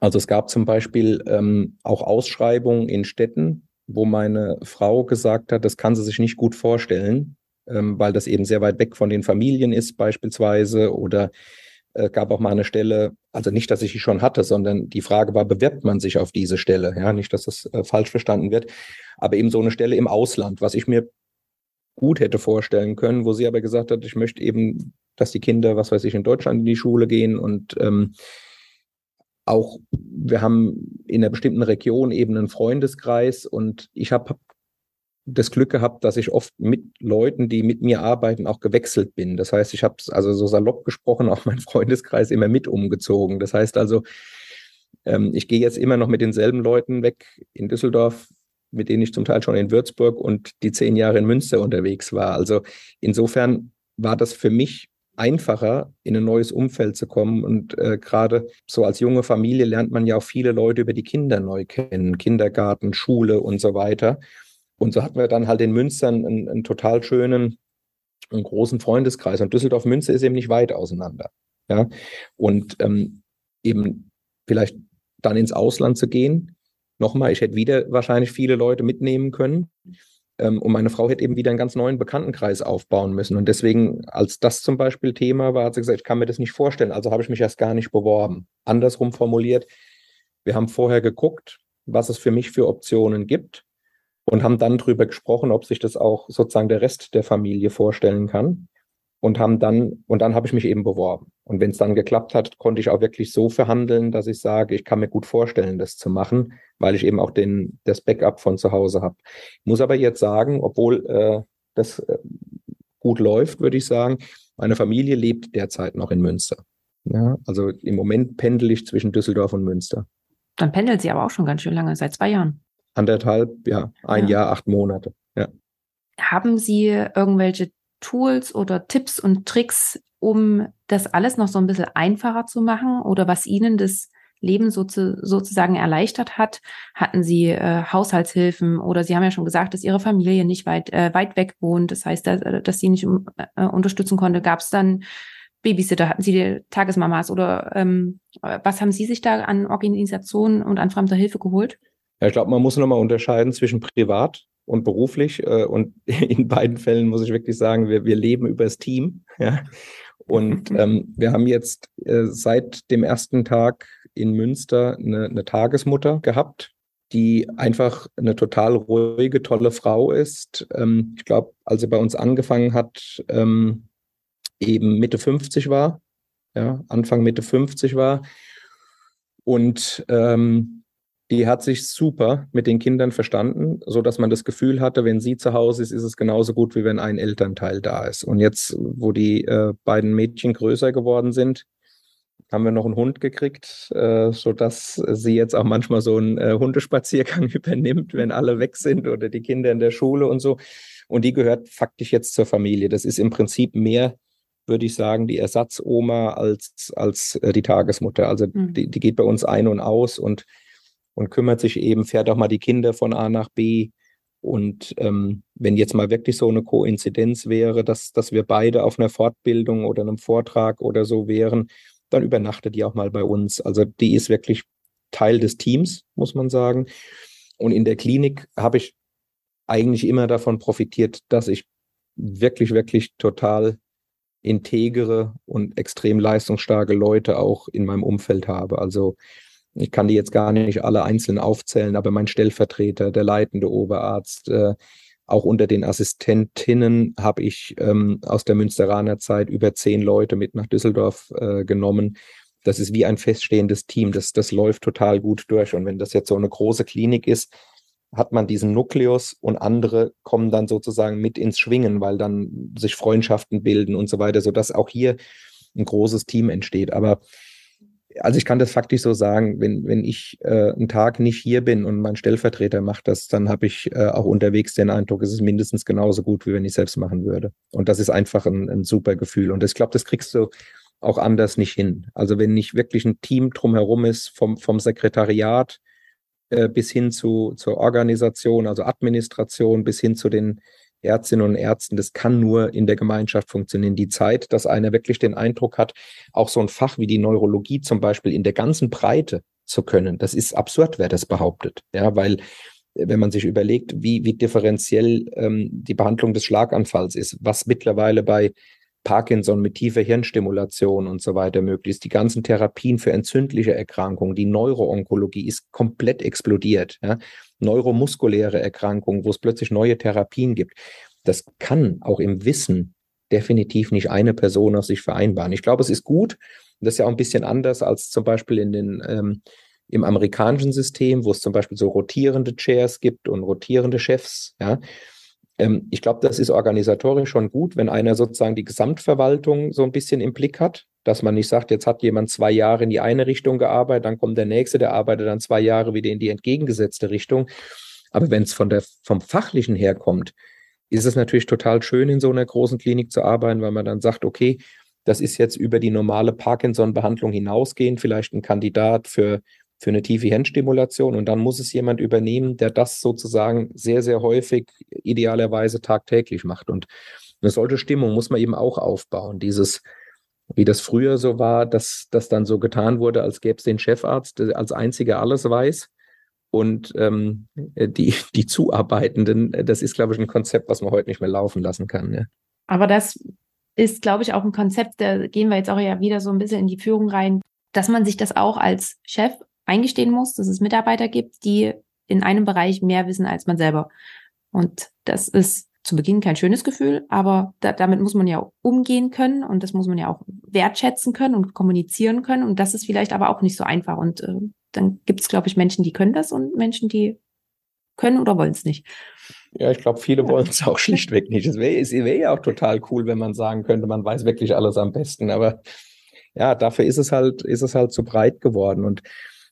Also es gab zum Beispiel ähm, auch Ausschreibungen in Städten, wo meine Frau gesagt hat, das kann sie sich nicht gut vorstellen, ähm, weil das eben sehr weit weg von den Familien ist beispielsweise oder äh, gab auch mal eine Stelle, also nicht, dass ich die schon hatte, sondern die Frage war, bewirbt man sich auf diese Stelle? Ja, nicht, dass das äh, falsch verstanden wird, aber eben so eine Stelle im Ausland, was ich mir gut hätte vorstellen können, wo sie aber gesagt hat, ich möchte eben, dass die Kinder, was weiß ich, in Deutschland in die Schule gehen und ähm, auch, wir haben in einer bestimmten Region eben einen Freundeskreis und ich habe das Glück gehabt, dass ich oft mit Leuten, die mit mir arbeiten, auch gewechselt bin. Das heißt, ich habe also so salopp gesprochen, auch mein Freundeskreis immer mit umgezogen. Das heißt also, ähm, ich gehe jetzt immer noch mit denselben Leuten weg in Düsseldorf, mit denen ich zum Teil schon in Würzburg und die zehn Jahre in Münster unterwegs war. Also insofern war das für mich einfacher, in ein neues Umfeld zu kommen. Und äh, gerade so als junge Familie lernt man ja auch viele Leute über die Kinder neu kennen, Kindergarten, Schule und so weiter. Und so hatten wir dann halt in Münster einen, einen total schönen, einen großen Freundeskreis. Und Düsseldorf-Münster ist eben nicht weit auseinander. Ja, und ähm, eben vielleicht dann ins Ausland zu gehen. Nochmal, ich hätte wieder wahrscheinlich viele Leute mitnehmen können. Ähm, und meine Frau hätte eben wieder einen ganz neuen Bekanntenkreis aufbauen müssen. Und deswegen, als das zum Beispiel Thema war, hat sie gesagt, ich kann mir das nicht vorstellen. Also habe ich mich erst gar nicht beworben. Andersrum formuliert, wir haben vorher geguckt, was es für mich für Optionen gibt und haben dann darüber gesprochen, ob sich das auch sozusagen der Rest der Familie vorstellen kann. Und haben dann, und dann habe ich mich eben beworben. Und wenn es dann geklappt hat, konnte ich auch wirklich so verhandeln, dass ich sage, ich kann mir gut vorstellen, das zu machen, weil ich eben auch den, das Backup von zu Hause habe. Ich muss aber jetzt sagen, obwohl äh, das äh, gut läuft, würde ich sagen, meine Familie lebt derzeit noch in Münster. Ja, also im Moment pendel ich zwischen Düsseldorf und Münster. Dann pendelt sie aber auch schon ganz schön lange, seit zwei Jahren anderthalb, ja, ein ja. Jahr, acht Monate. Ja. Haben Sie irgendwelche Tools oder Tipps und Tricks, um das alles noch so ein bisschen einfacher zu machen oder was Ihnen das Leben so zu, sozusagen erleichtert hat? Hatten Sie äh, Haushaltshilfen oder Sie haben ja schon gesagt, dass Ihre Familie nicht weit, äh, weit weg wohnt, das heißt, dass, dass sie nicht äh, unterstützen konnte. Gab es dann Babysitter? Hatten Sie Tagesmamas oder ähm, was haben Sie sich da an Organisationen und an fremder Hilfe geholt? Ja, ich glaube, man muss nochmal unterscheiden zwischen privat und beruflich. Äh, und in beiden Fällen muss ich wirklich sagen, wir, wir leben über das Team. Ja. Und ähm, wir haben jetzt äh, seit dem ersten Tag in Münster eine, eine Tagesmutter gehabt, die einfach eine total ruhige, tolle Frau ist. Ähm, ich glaube, als sie bei uns angefangen hat, ähm, eben Mitte 50 war, ja, Anfang Mitte 50 war. Und ähm, die hat sich super mit den Kindern verstanden, so dass man das Gefühl hatte, wenn sie zu Hause ist, ist es genauso gut, wie wenn ein Elternteil da ist. Und jetzt, wo die äh, beiden Mädchen größer geworden sind, haben wir noch einen Hund gekriegt, äh, so dass sie jetzt auch manchmal so einen äh, Hundespaziergang übernimmt, wenn alle weg sind oder die Kinder in der Schule und so. Und die gehört faktisch jetzt zur Familie. Das ist im Prinzip mehr, würde ich sagen, die Ersatzoma als, als äh, die Tagesmutter. Also mhm. die, die geht bei uns ein und aus und und kümmert sich eben, fährt auch mal die Kinder von A nach B. Und ähm, wenn jetzt mal wirklich so eine Koinzidenz wäre, dass, dass wir beide auf einer Fortbildung oder einem Vortrag oder so wären, dann übernachtet die auch mal bei uns. Also die ist wirklich Teil des Teams, muss man sagen. Und in der Klinik habe ich eigentlich immer davon profitiert, dass ich wirklich, wirklich total integere und extrem leistungsstarke Leute auch in meinem Umfeld habe. Also ich kann die jetzt gar nicht alle einzeln aufzählen, aber mein Stellvertreter, der leitende Oberarzt, äh, auch unter den Assistentinnen habe ich ähm, aus der Münsteraner Zeit über zehn Leute mit nach Düsseldorf äh, genommen. Das ist wie ein feststehendes Team. Das, das läuft total gut durch. Und wenn das jetzt so eine große Klinik ist, hat man diesen Nukleus und andere kommen dann sozusagen mit ins Schwingen, weil dann sich Freundschaften bilden und so weiter, sodass auch hier ein großes Team entsteht. Aber also ich kann das faktisch so sagen, wenn, wenn ich äh, einen Tag nicht hier bin und mein Stellvertreter macht das, dann habe ich äh, auch unterwegs den Eindruck, es ist mindestens genauso gut, wie wenn ich selbst machen würde. Und das ist einfach ein, ein super Gefühl. Und ich glaube, das kriegst du auch anders nicht hin. Also wenn nicht wirklich ein Team drumherum ist, vom, vom Sekretariat äh, bis hin zu, zur Organisation, also Administration, bis hin zu den Ärztinnen und Ärzten, das kann nur in der Gemeinschaft funktionieren. Die Zeit, dass einer wirklich den Eindruck hat, auch so ein Fach wie die Neurologie zum Beispiel in der ganzen Breite zu können, das ist absurd, wer das behauptet. Ja, weil wenn man sich überlegt, wie, wie differenziell ähm, die Behandlung des Schlaganfalls ist, was mittlerweile bei Parkinson mit tiefer Hirnstimulation und so weiter möglich ist, die ganzen Therapien für entzündliche Erkrankungen, die Neuroonkologie ist komplett explodiert. Ja? Neuromuskuläre Erkrankungen, wo es plötzlich neue Therapien gibt. Das kann auch im Wissen definitiv nicht eine Person auf sich vereinbaren. Ich glaube, es ist gut. Das ist ja auch ein bisschen anders als zum Beispiel in den ähm, im amerikanischen System, wo es zum Beispiel so rotierende Chairs gibt und rotierende Chefs, ja. Ähm, ich glaube, das ist organisatorisch schon gut, wenn einer sozusagen die Gesamtverwaltung so ein bisschen im Blick hat, dass man nicht sagt, jetzt hat jemand zwei Jahre in die eine Richtung gearbeitet, dann kommt der nächste, der arbeitet dann zwei Jahre wieder in die entgegengesetzte Richtung. Aber wenn es vom Fachlichen her kommt, ist es natürlich total schön, in so einer großen Klinik zu arbeiten, weil man dann sagt, okay, das ist jetzt über die normale Parkinson-Behandlung hinausgehend vielleicht ein Kandidat für für eine tiefe Hirnstimulation und dann muss es jemand übernehmen, der das sozusagen sehr, sehr häufig, idealerweise tagtäglich macht. Und eine solche Stimmung muss man eben auch aufbauen. Dieses, wie das früher so war, dass das dann so getan wurde, als gäbe es den Chefarzt, der als einziger alles weiß. Und ähm, die, die Zuarbeitenden, das ist, glaube ich, ein Konzept, was man heute nicht mehr laufen lassen kann. Ja. Aber das ist, glaube ich, auch ein Konzept, da gehen wir jetzt auch ja wieder so ein bisschen in die Führung rein, dass man sich das auch als Chef eingestehen muss, dass es Mitarbeiter gibt, die in einem Bereich mehr wissen als man selber. Und das ist zu Beginn kein schönes Gefühl, aber da, damit muss man ja umgehen können und das muss man ja auch wertschätzen können und kommunizieren können. Und das ist vielleicht aber auch nicht so einfach. Und äh, dann gibt es, glaube ich, Menschen, die können das und Menschen, die können oder wollen es nicht. Ja, ich glaube, viele wollen es auch schlichtweg nicht. Es wäre wär ja auch total cool, wenn man sagen könnte, man weiß wirklich alles am besten. Aber ja, dafür ist es halt, ist es halt zu breit geworden. Und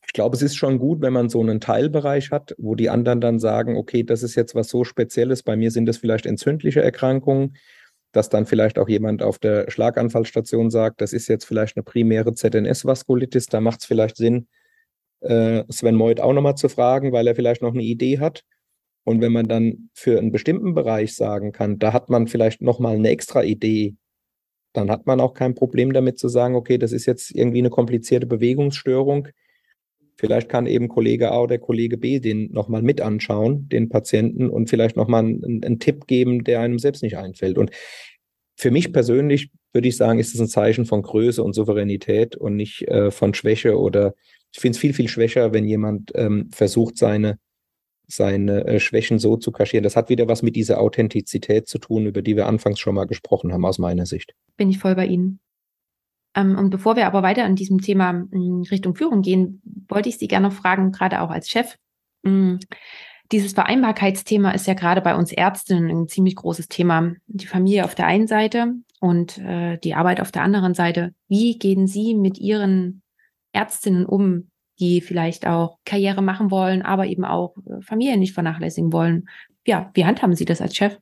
ich glaube, es ist schon gut, wenn man so einen Teilbereich hat, wo die anderen dann sagen, okay, das ist jetzt was so Spezielles, bei mir sind das vielleicht entzündliche Erkrankungen, dass dann vielleicht auch jemand auf der Schlaganfallstation sagt, das ist jetzt vielleicht eine primäre ZNS-Vaskulitis, da macht es vielleicht Sinn, äh, Sven Meuth auch nochmal zu fragen, weil er vielleicht noch eine Idee hat. Und wenn man dann für einen bestimmten Bereich sagen kann, da hat man vielleicht nochmal eine extra Idee, dann hat man auch kein Problem damit zu sagen, okay, das ist jetzt irgendwie eine komplizierte Bewegungsstörung Vielleicht kann eben Kollege A oder Kollege B den nochmal mit anschauen, den Patienten, und vielleicht nochmal einen, einen Tipp geben, der einem selbst nicht einfällt. Und für mich persönlich würde ich sagen, ist es ein Zeichen von Größe und Souveränität und nicht äh, von Schwäche oder ich finde es viel, viel schwächer, wenn jemand ähm, versucht, seine, seine äh, Schwächen so zu kaschieren. Das hat wieder was mit dieser Authentizität zu tun, über die wir anfangs schon mal gesprochen haben, aus meiner Sicht. Bin ich voll bei Ihnen. Ähm, und bevor wir aber weiter in diesem Thema hm, Richtung Führung gehen, wollte ich Sie gerne fragen, gerade auch als Chef. Hm, dieses Vereinbarkeitsthema ist ja gerade bei uns Ärztinnen ein ziemlich großes Thema. Die Familie auf der einen Seite und äh, die Arbeit auf der anderen Seite. Wie gehen Sie mit Ihren Ärztinnen um, die vielleicht auch Karriere machen wollen, aber eben auch äh, Familie nicht vernachlässigen wollen? Ja, wie handhaben Sie das als Chef?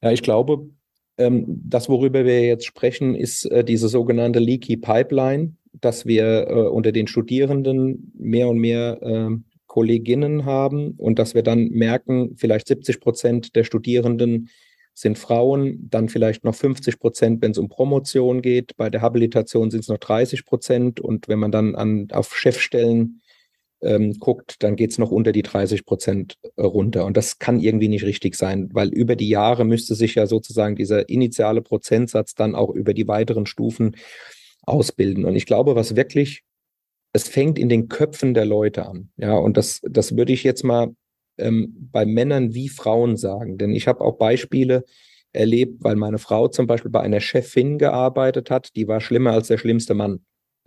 Ja, ich glaube, das, worüber wir jetzt sprechen, ist äh, diese sogenannte Leaky Pipeline, dass wir äh, unter den Studierenden mehr und mehr ähm, Kolleginnen haben und dass wir dann merken, vielleicht 70 Prozent der Studierenden sind Frauen, dann vielleicht noch 50 Prozent, wenn es um Promotion geht. Bei der Habilitation sind es noch 30 Prozent und wenn man dann an, auf Chefstellen ähm, guckt, dann geht es noch unter die 30 Prozent äh, runter. Und das kann irgendwie nicht richtig sein, weil über die Jahre müsste sich ja sozusagen dieser initiale Prozentsatz dann auch über die weiteren Stufen ausbilden. Und ich glaube, was wirklich, es fängt in den Köpfen der Leute an. Ja, und das, das würde ich jetzt mal ähm, bei Männern wie Frauen sagen. Denn ich habe auch Beispiele erlebt, weil meine Frau zum Beispiel bei einer Chefin gearbeitet hat, die war schlimmer als der schlimmste Mann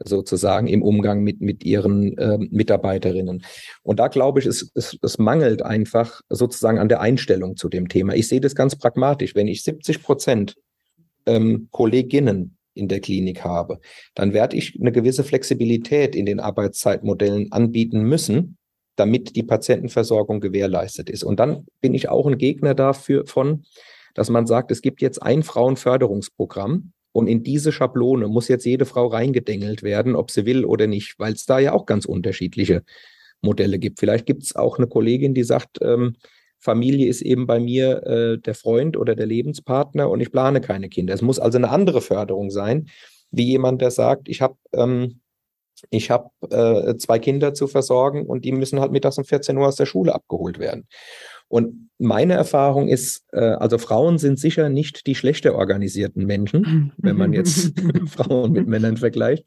sozusagen im Umgang mit, mit ihren äh, Mitarbeiterinnen. Und da glaube ich, es, es, es mangelt einfach sozusagen an der Einstellung zu dem Thema. Ich sehe das ganz pragmatisch. Wenn ich 70 Prozent ähm, Kolleginnen in der Klinik habe, dann werde ich eine gewisse Flexibilität in den Arbeitszeitmodellen anbieten müssen, damit die Patientenversorgung gewährleistet ist. Und dann bin ich auch ein Gegner dafür von, dass man sagt, es gibt jetzt ein Frauenförderungsprogramm, und in diese Schablone muss jetzt jede Frau reingedengelt werden, ob sie will oder nicht, weil es da ja auch ganz unterschiedliche Modelle gibt. Vielleicht gibt es auch eine Kollegin, die sagt, ähm, Familie ist eben bei mir äh, der Freund oder der Lebenspartner und ich plane keine Kinder. Es muss also eine andere Förderung sein, wie jemand, der sagt, ich habe ähm, ich äh, zwei Kinder zu versorgen und die müssen halt mittags um 14 Uhr aus der Schule abgeholt werden. Und meine Erfahrung ist, äh, also Frauen sind sicher nicht die schlechter organisierten Menschen, wenn man jetzt Frauen mit Männern vergleicht.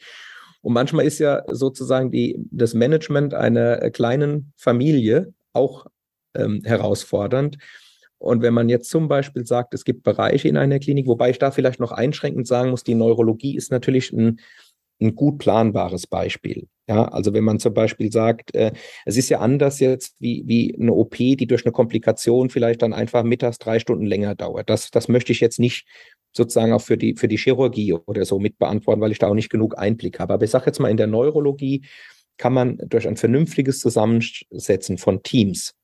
Und manchmal ist ja sozusagen die, das Management einer kleinen Familie auch ähm, herausfordernd. Und wenn man jetzt zum Beispiel sagt, es gibt Bereiche in einer Klinik, wobei ich da vielleicht noch einschränkend sagen muss, die Neurologie ist natürlich ein, ein gut planbares Beispiel. Ja, also wenn man zum Beispiel sagt, äh, es ist ja anders jetzt wie, wie eine OP, die durch eine Komplikation vielleicht dann einfach mittags drei Stunden länger dauert. Das, das möchte ich jetzt nicht sozusagen auch für die, für die Chirurgie oder so mit beantworten, weil ich da auch nicht genug Einblick habe. Aber ich sage jetzt mal, in der Neurologie kann man durch ein vernünftiges Zusammensetzen von Teams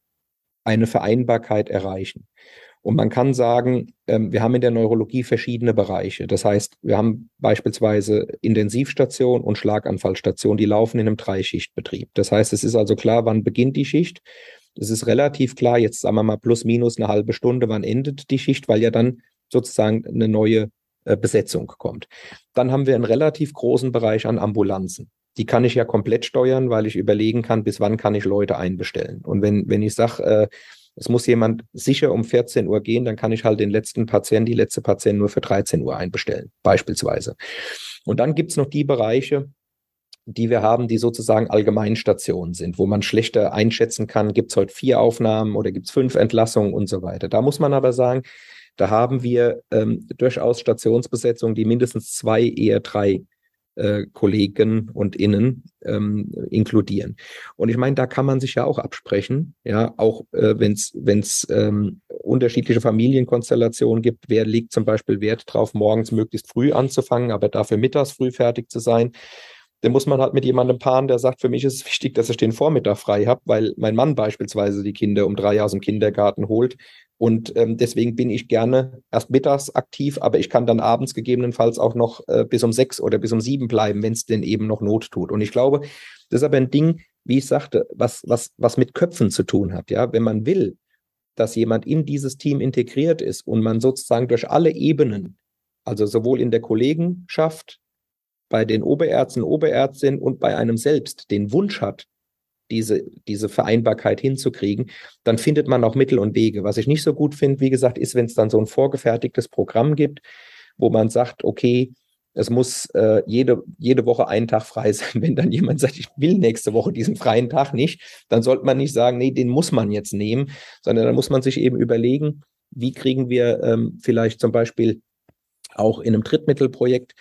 eine Vereinbarkeit erreichen. Und man kann sagen, ähm, wir haben in der Neurologie verschiedene Bereiche. Das heißt, wir haben beispielsweise Intensivstation und Schlaganfallstation, die laufen in einem Dreischichtbetrieb. Das heißt, es ist also klar, wann beginnt die Schicht. Es ist relativ klar, jetzt sagen wir mal plus minus eine halbe Stunde, wann endet die Schicht, weil ja dann sozusagen eine neue äh, Besetzung kommt. Dann haben wir einen relativ großen Bereich an Ambulanzen die kann ich ja komplett steuern, weil ich überlegen kann, bis wann kann ich Leute einbestellen. Und wenn, wenn ich sage, äh, es muss jemand sicher um 14 Uhr gehen, dann kann ich halt den letzten Patienten, die letzte Patientin nur für 13 Uhr einbestellen, beispielsweise. Und dann gibt's noch die Bereiche, die wir haben, die sozusagen Allgemeinstationen sind, wo man schlechter einschätzen kann, gibt's heute vier Aufnahmen oder gibt's fünf Entlassungen und so weiter. Da muss man aber sagen, da haben wir ähm, durchaus Stationsbesetzungen, die mindestens zwei, eher drei äh, Kollegen und Innen ähm, inkludieren. Und ich meine, da kann man sich ja auch absprechen, ja, auch äh, wenn es ähm, unterschiedliche Familienkonstellationen gibt, wer legt zum Beispiel Wert drauf, morgens möglichst früh anzufangen, aber dafür mittags früh fertig zu sein. Dann muss man halt mit jemandem paaren, der sagt, für mich ist es wichtig, dass ich den Vormittag frei habe, weil mein Mann beispielsweise die Kinder um drei Jahre aus dem Kindergarten holt und ähm, deswegen bin ich gerne erst mittags aktiv, aber ich kann dann abends gegebenenfalls auch noch äh, bis um sechs oder bis um sieben bleiben, wenn es denn eben noch Not tut. Und ich glaube, das ist aber ein Ding, wie ich sagte, was, was, was mit Köpfen zu tun hat. Ja, wenn man will, dass jemand in dieses Team integriert ist und man sozusagen durch alle Ebenen, also sowohl in der Kollegenschaft, bei den Oberärzten, Oberärztinnen und bei einem selbst den Wunsch hat, diese, diese Vereinbarkeit hinzukriegen, dann findet man auch Mittel und Wege. Was ich nicht so gut finde, wie gesagt, ist, wenn es dann so ein vorgefertigtes Programm gibt, wo man sagt, okay, es muss äh, jede, jede Woche einen Tag frei sein. Wenn dann jemand sagt, ich will nächste Woche diesen freien Tag nicht, dann sollte man nicht sagen, nee, den muss man jetzt nehmen, sondern dann muss man sich eben überlegen, wie kriegen wir ähm, vielleicht zum Beispiel auch in einem Drittmittelprojekt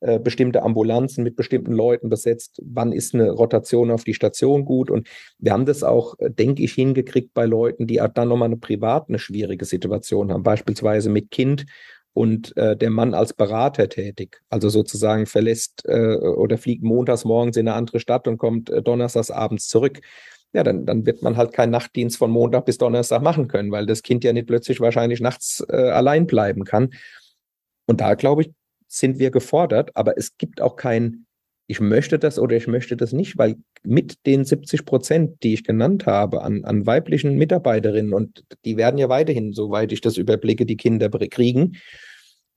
äh, bestimmte Ambulanzen mit bestimmten Leuten besetzt, wann ist eine Rotation auf die Station gut. Und wir haben das auch, äh, denke ich, hingekriegt bei Leuten, die dann nochmal eine privat eine schwierige Situation haben, beispielsweise mit Kind und äh, der Mann als Berater tätig, also sozusagen verlässt äh, oder fliegt montags morgens in eine andere Stadt und kommt äh, donnerstags abends zurück. Ja, dann, dann wird man halt keinen Nachtdienst von Montag bis Donnerstag machen können, weil das Kind ja nicht plötzlich wahrscheinlich nachts äh, allein bleiben kann. Und da glaube ich, sind wir gefordert, aber es gibt auch kein, ich möchte das oder ich möchte das nicht, weil mit den 70 Prozent, die ich genannt habe, an, an weiblichen Mitarbeiterinnen, und die werden ja weiterhin, soweit ich das überblicke, die Kinder kriegen,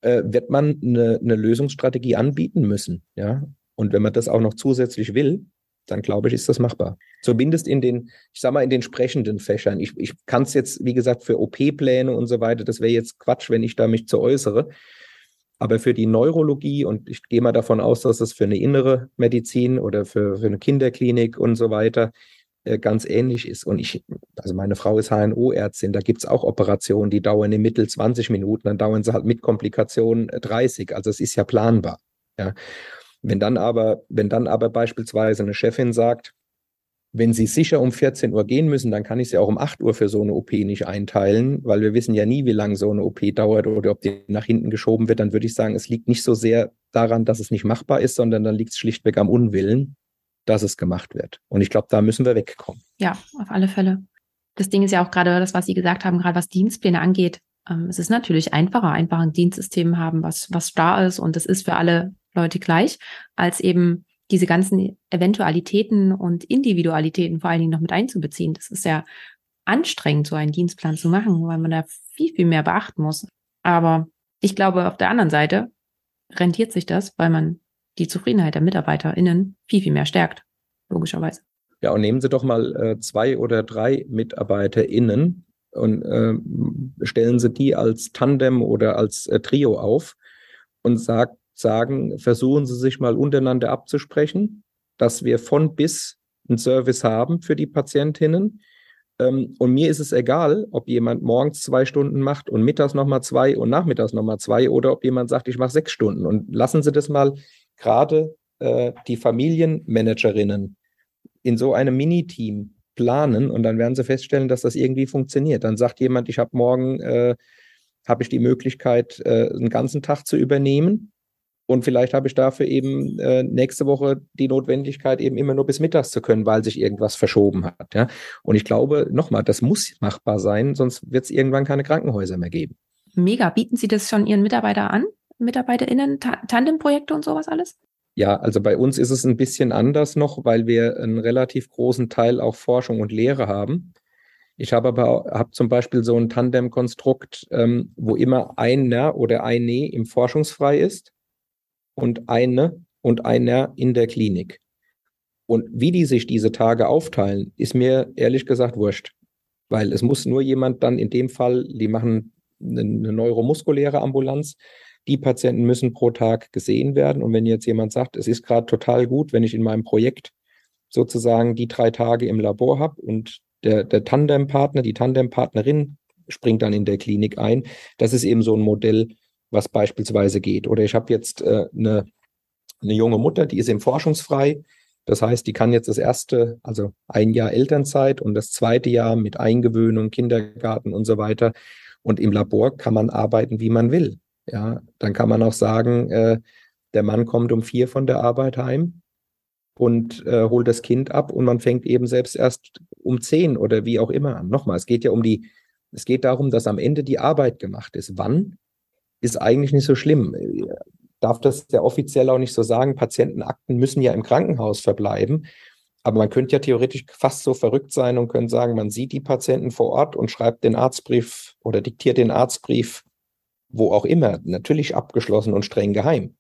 äh, wird man eine, eine Lösungsstrategie anbieten müssen. Ja? Und wenn man das auch noch zusätzlich will, dann glaube ich, ist das machbar. Zumindest in den, ich sag mal, in den sprechenden Fächern. Ich, ich kann es jetzt, wie gesagt, für OP-Pläne und so weiter, das wäre jetzt Quatsch, wenn ich da mich zu äußere. Aber für die Neurologie, und ich gehe mal davon aus, dass es für eine innere Medizin oder für, für eine Kinderklinik und so weiter äh, ganz ähnlich ist. Und ich, also meine Frau ist HNO-Ärztin, da gibt's auch Operationen, die dauern im Mittel 20 Minuten, dann dauern sie halt mit Komplikationen 30. Also es ist ja planbar. Ja. Wenn dann aber, wenn dann aber beispielsweise eine Chefin sagt, wenn Sie sicher um 14 Uhr gehen müssen, dann kann ich Sie auch um 8 Uhr für so eine OP nicht einteilen, weil wir wissen ja nie, wie lange so eine OP dauert oder ob die nach hinten geschoben wird. Dann würde ich sagen, es liegt nicht so sehr daran, dass es nicht machbar ist, sondern dann liegt es schlichtweg am Unwillen, dass es gemacht wird. Und ich glaube, da müssen wir wegkommen. Ja, auf alle Fälle. Das Ding ist ja auch gerade das, was Sie gesagt haben, gerade was Dienstpläne angeht. Ähm, es ist natürlich einfacher, einfach ein Dienstsystem haben, was, was da ist und das ist für alle Leute gleich, als eben diese ganzen Eventualitäten und Individualitäten vor allen Dingen noch mit einzubeziehen. Das ist ja anstrengend, so einen Dienstplan zu machen, weil man da viel, viel mehr beachten muss. Aber ich glaube, auf der anderen Seite rentiert sich das, weil man die Zufriedenheit der MitarbeiterInnen viel, viel mehr stärkt, logischerweise. Ja, und nehmen Sie doch mal äh, zwei oder drei MitarbeiterInnen und äh, stellen Sie die als Tandem oder als äh, Trio auf und sagt, sagen, versuchen Sie sich mal untereinander abzusprechen, dass wir von bis einen Service haben für die Patientinnen. Ähm, und mir ist es egal, ob jemand morgens zwei Stunden macht und mittags nochmal zwei und nachmittags nochmal zwei oder ob jemand sagt, ich mache sechs Stunden. Und lassen Sie das mal gerade äh, die Familienmanagerinnen in so einem Miniteam planen und dann werden sie feststellen, dass das irgendwie funktioniert. Dann sagt jemand, ich habe morgen äh, habe ich die Möglichkeit, äh, einen ganzen Tag zu übernehmen. Und vielleicht habe ich dafür eben äh, nächste Woche die Notwendigkeit, eben immer nur bis mittags zu können, weil sich irgendwas verschoben hat. Ja? Und ich glaube, nochmal, das muss machbar sein, sonst wird es irgendwann keine Krankenhäuser mehr geben. Mega. Bieten Sie das schon Ihren Mitarbeitern an? MitarbeiterInnen, Ta Tandemprojekte und sowas alles? Ja, also bei uns ist es ein bisschen anders noch, weil wir einen relativ großen Teil auch Forschung und Lehre haben. Ich habe aber hab zum Beispiel so ein Tandem-Konstrukt, ähm, wo immer einer oder eine im Forschungsfrei ist und eine und einer in der Klinik. Und wie die sich diese Tage aufteilen, ist mir ehrlich gesagt wurscht. Weil es muss nur jemand dann in dem Fall, die machen eine, neuromuskuläre Ambulanz, die Patienten müssen pro Tag gesehen werden. Und wenn jetzt jemand sagt, es ist gerade total gut, wenn ich in meinem Projekt sozusagen die drei Tage im Labor habe und der, der Tandempartner, die Tandempartnerin springt dann in der Klinik ein. Das ist eben so ein Modell, was beispielsweise geht. Oder ich habe jetzt äh, eine, eine junge Mutter, die ist im Forschungsfrei. Das heißt, die kann jetzt das erste, also ein Jahr Elternzeit und das zweite Jahr mit Eingewöhnung, Kindergarten und so weiter. Und im Labor kann man arbeiten, wie man will. Ja, dann kann man auch sagen, äh, der Mann kommt um vier von der Arbeit heim und äh, holt das Kind ab und man fängt eben selbst erst um zehn oder wie auch immer an. Nochmal, es geht ja um die, es geht darum, dass am Ende die Arbeit gemacht ist. Wann ist eigentlich nicht so schlimm. Darf das ja offiziell auch nicht so sagen. Patientenakten müssen ja im Krankenhaus verbleiben. Aber man könnte ja theoretisch fast so verrückt sein und könnte sagen, man sieht die Patienten vor Ort und schreibt den Arztbrief oder diktiert den Arztbrief, wo auch immer, natürlich abgeschlossen und streng geheim.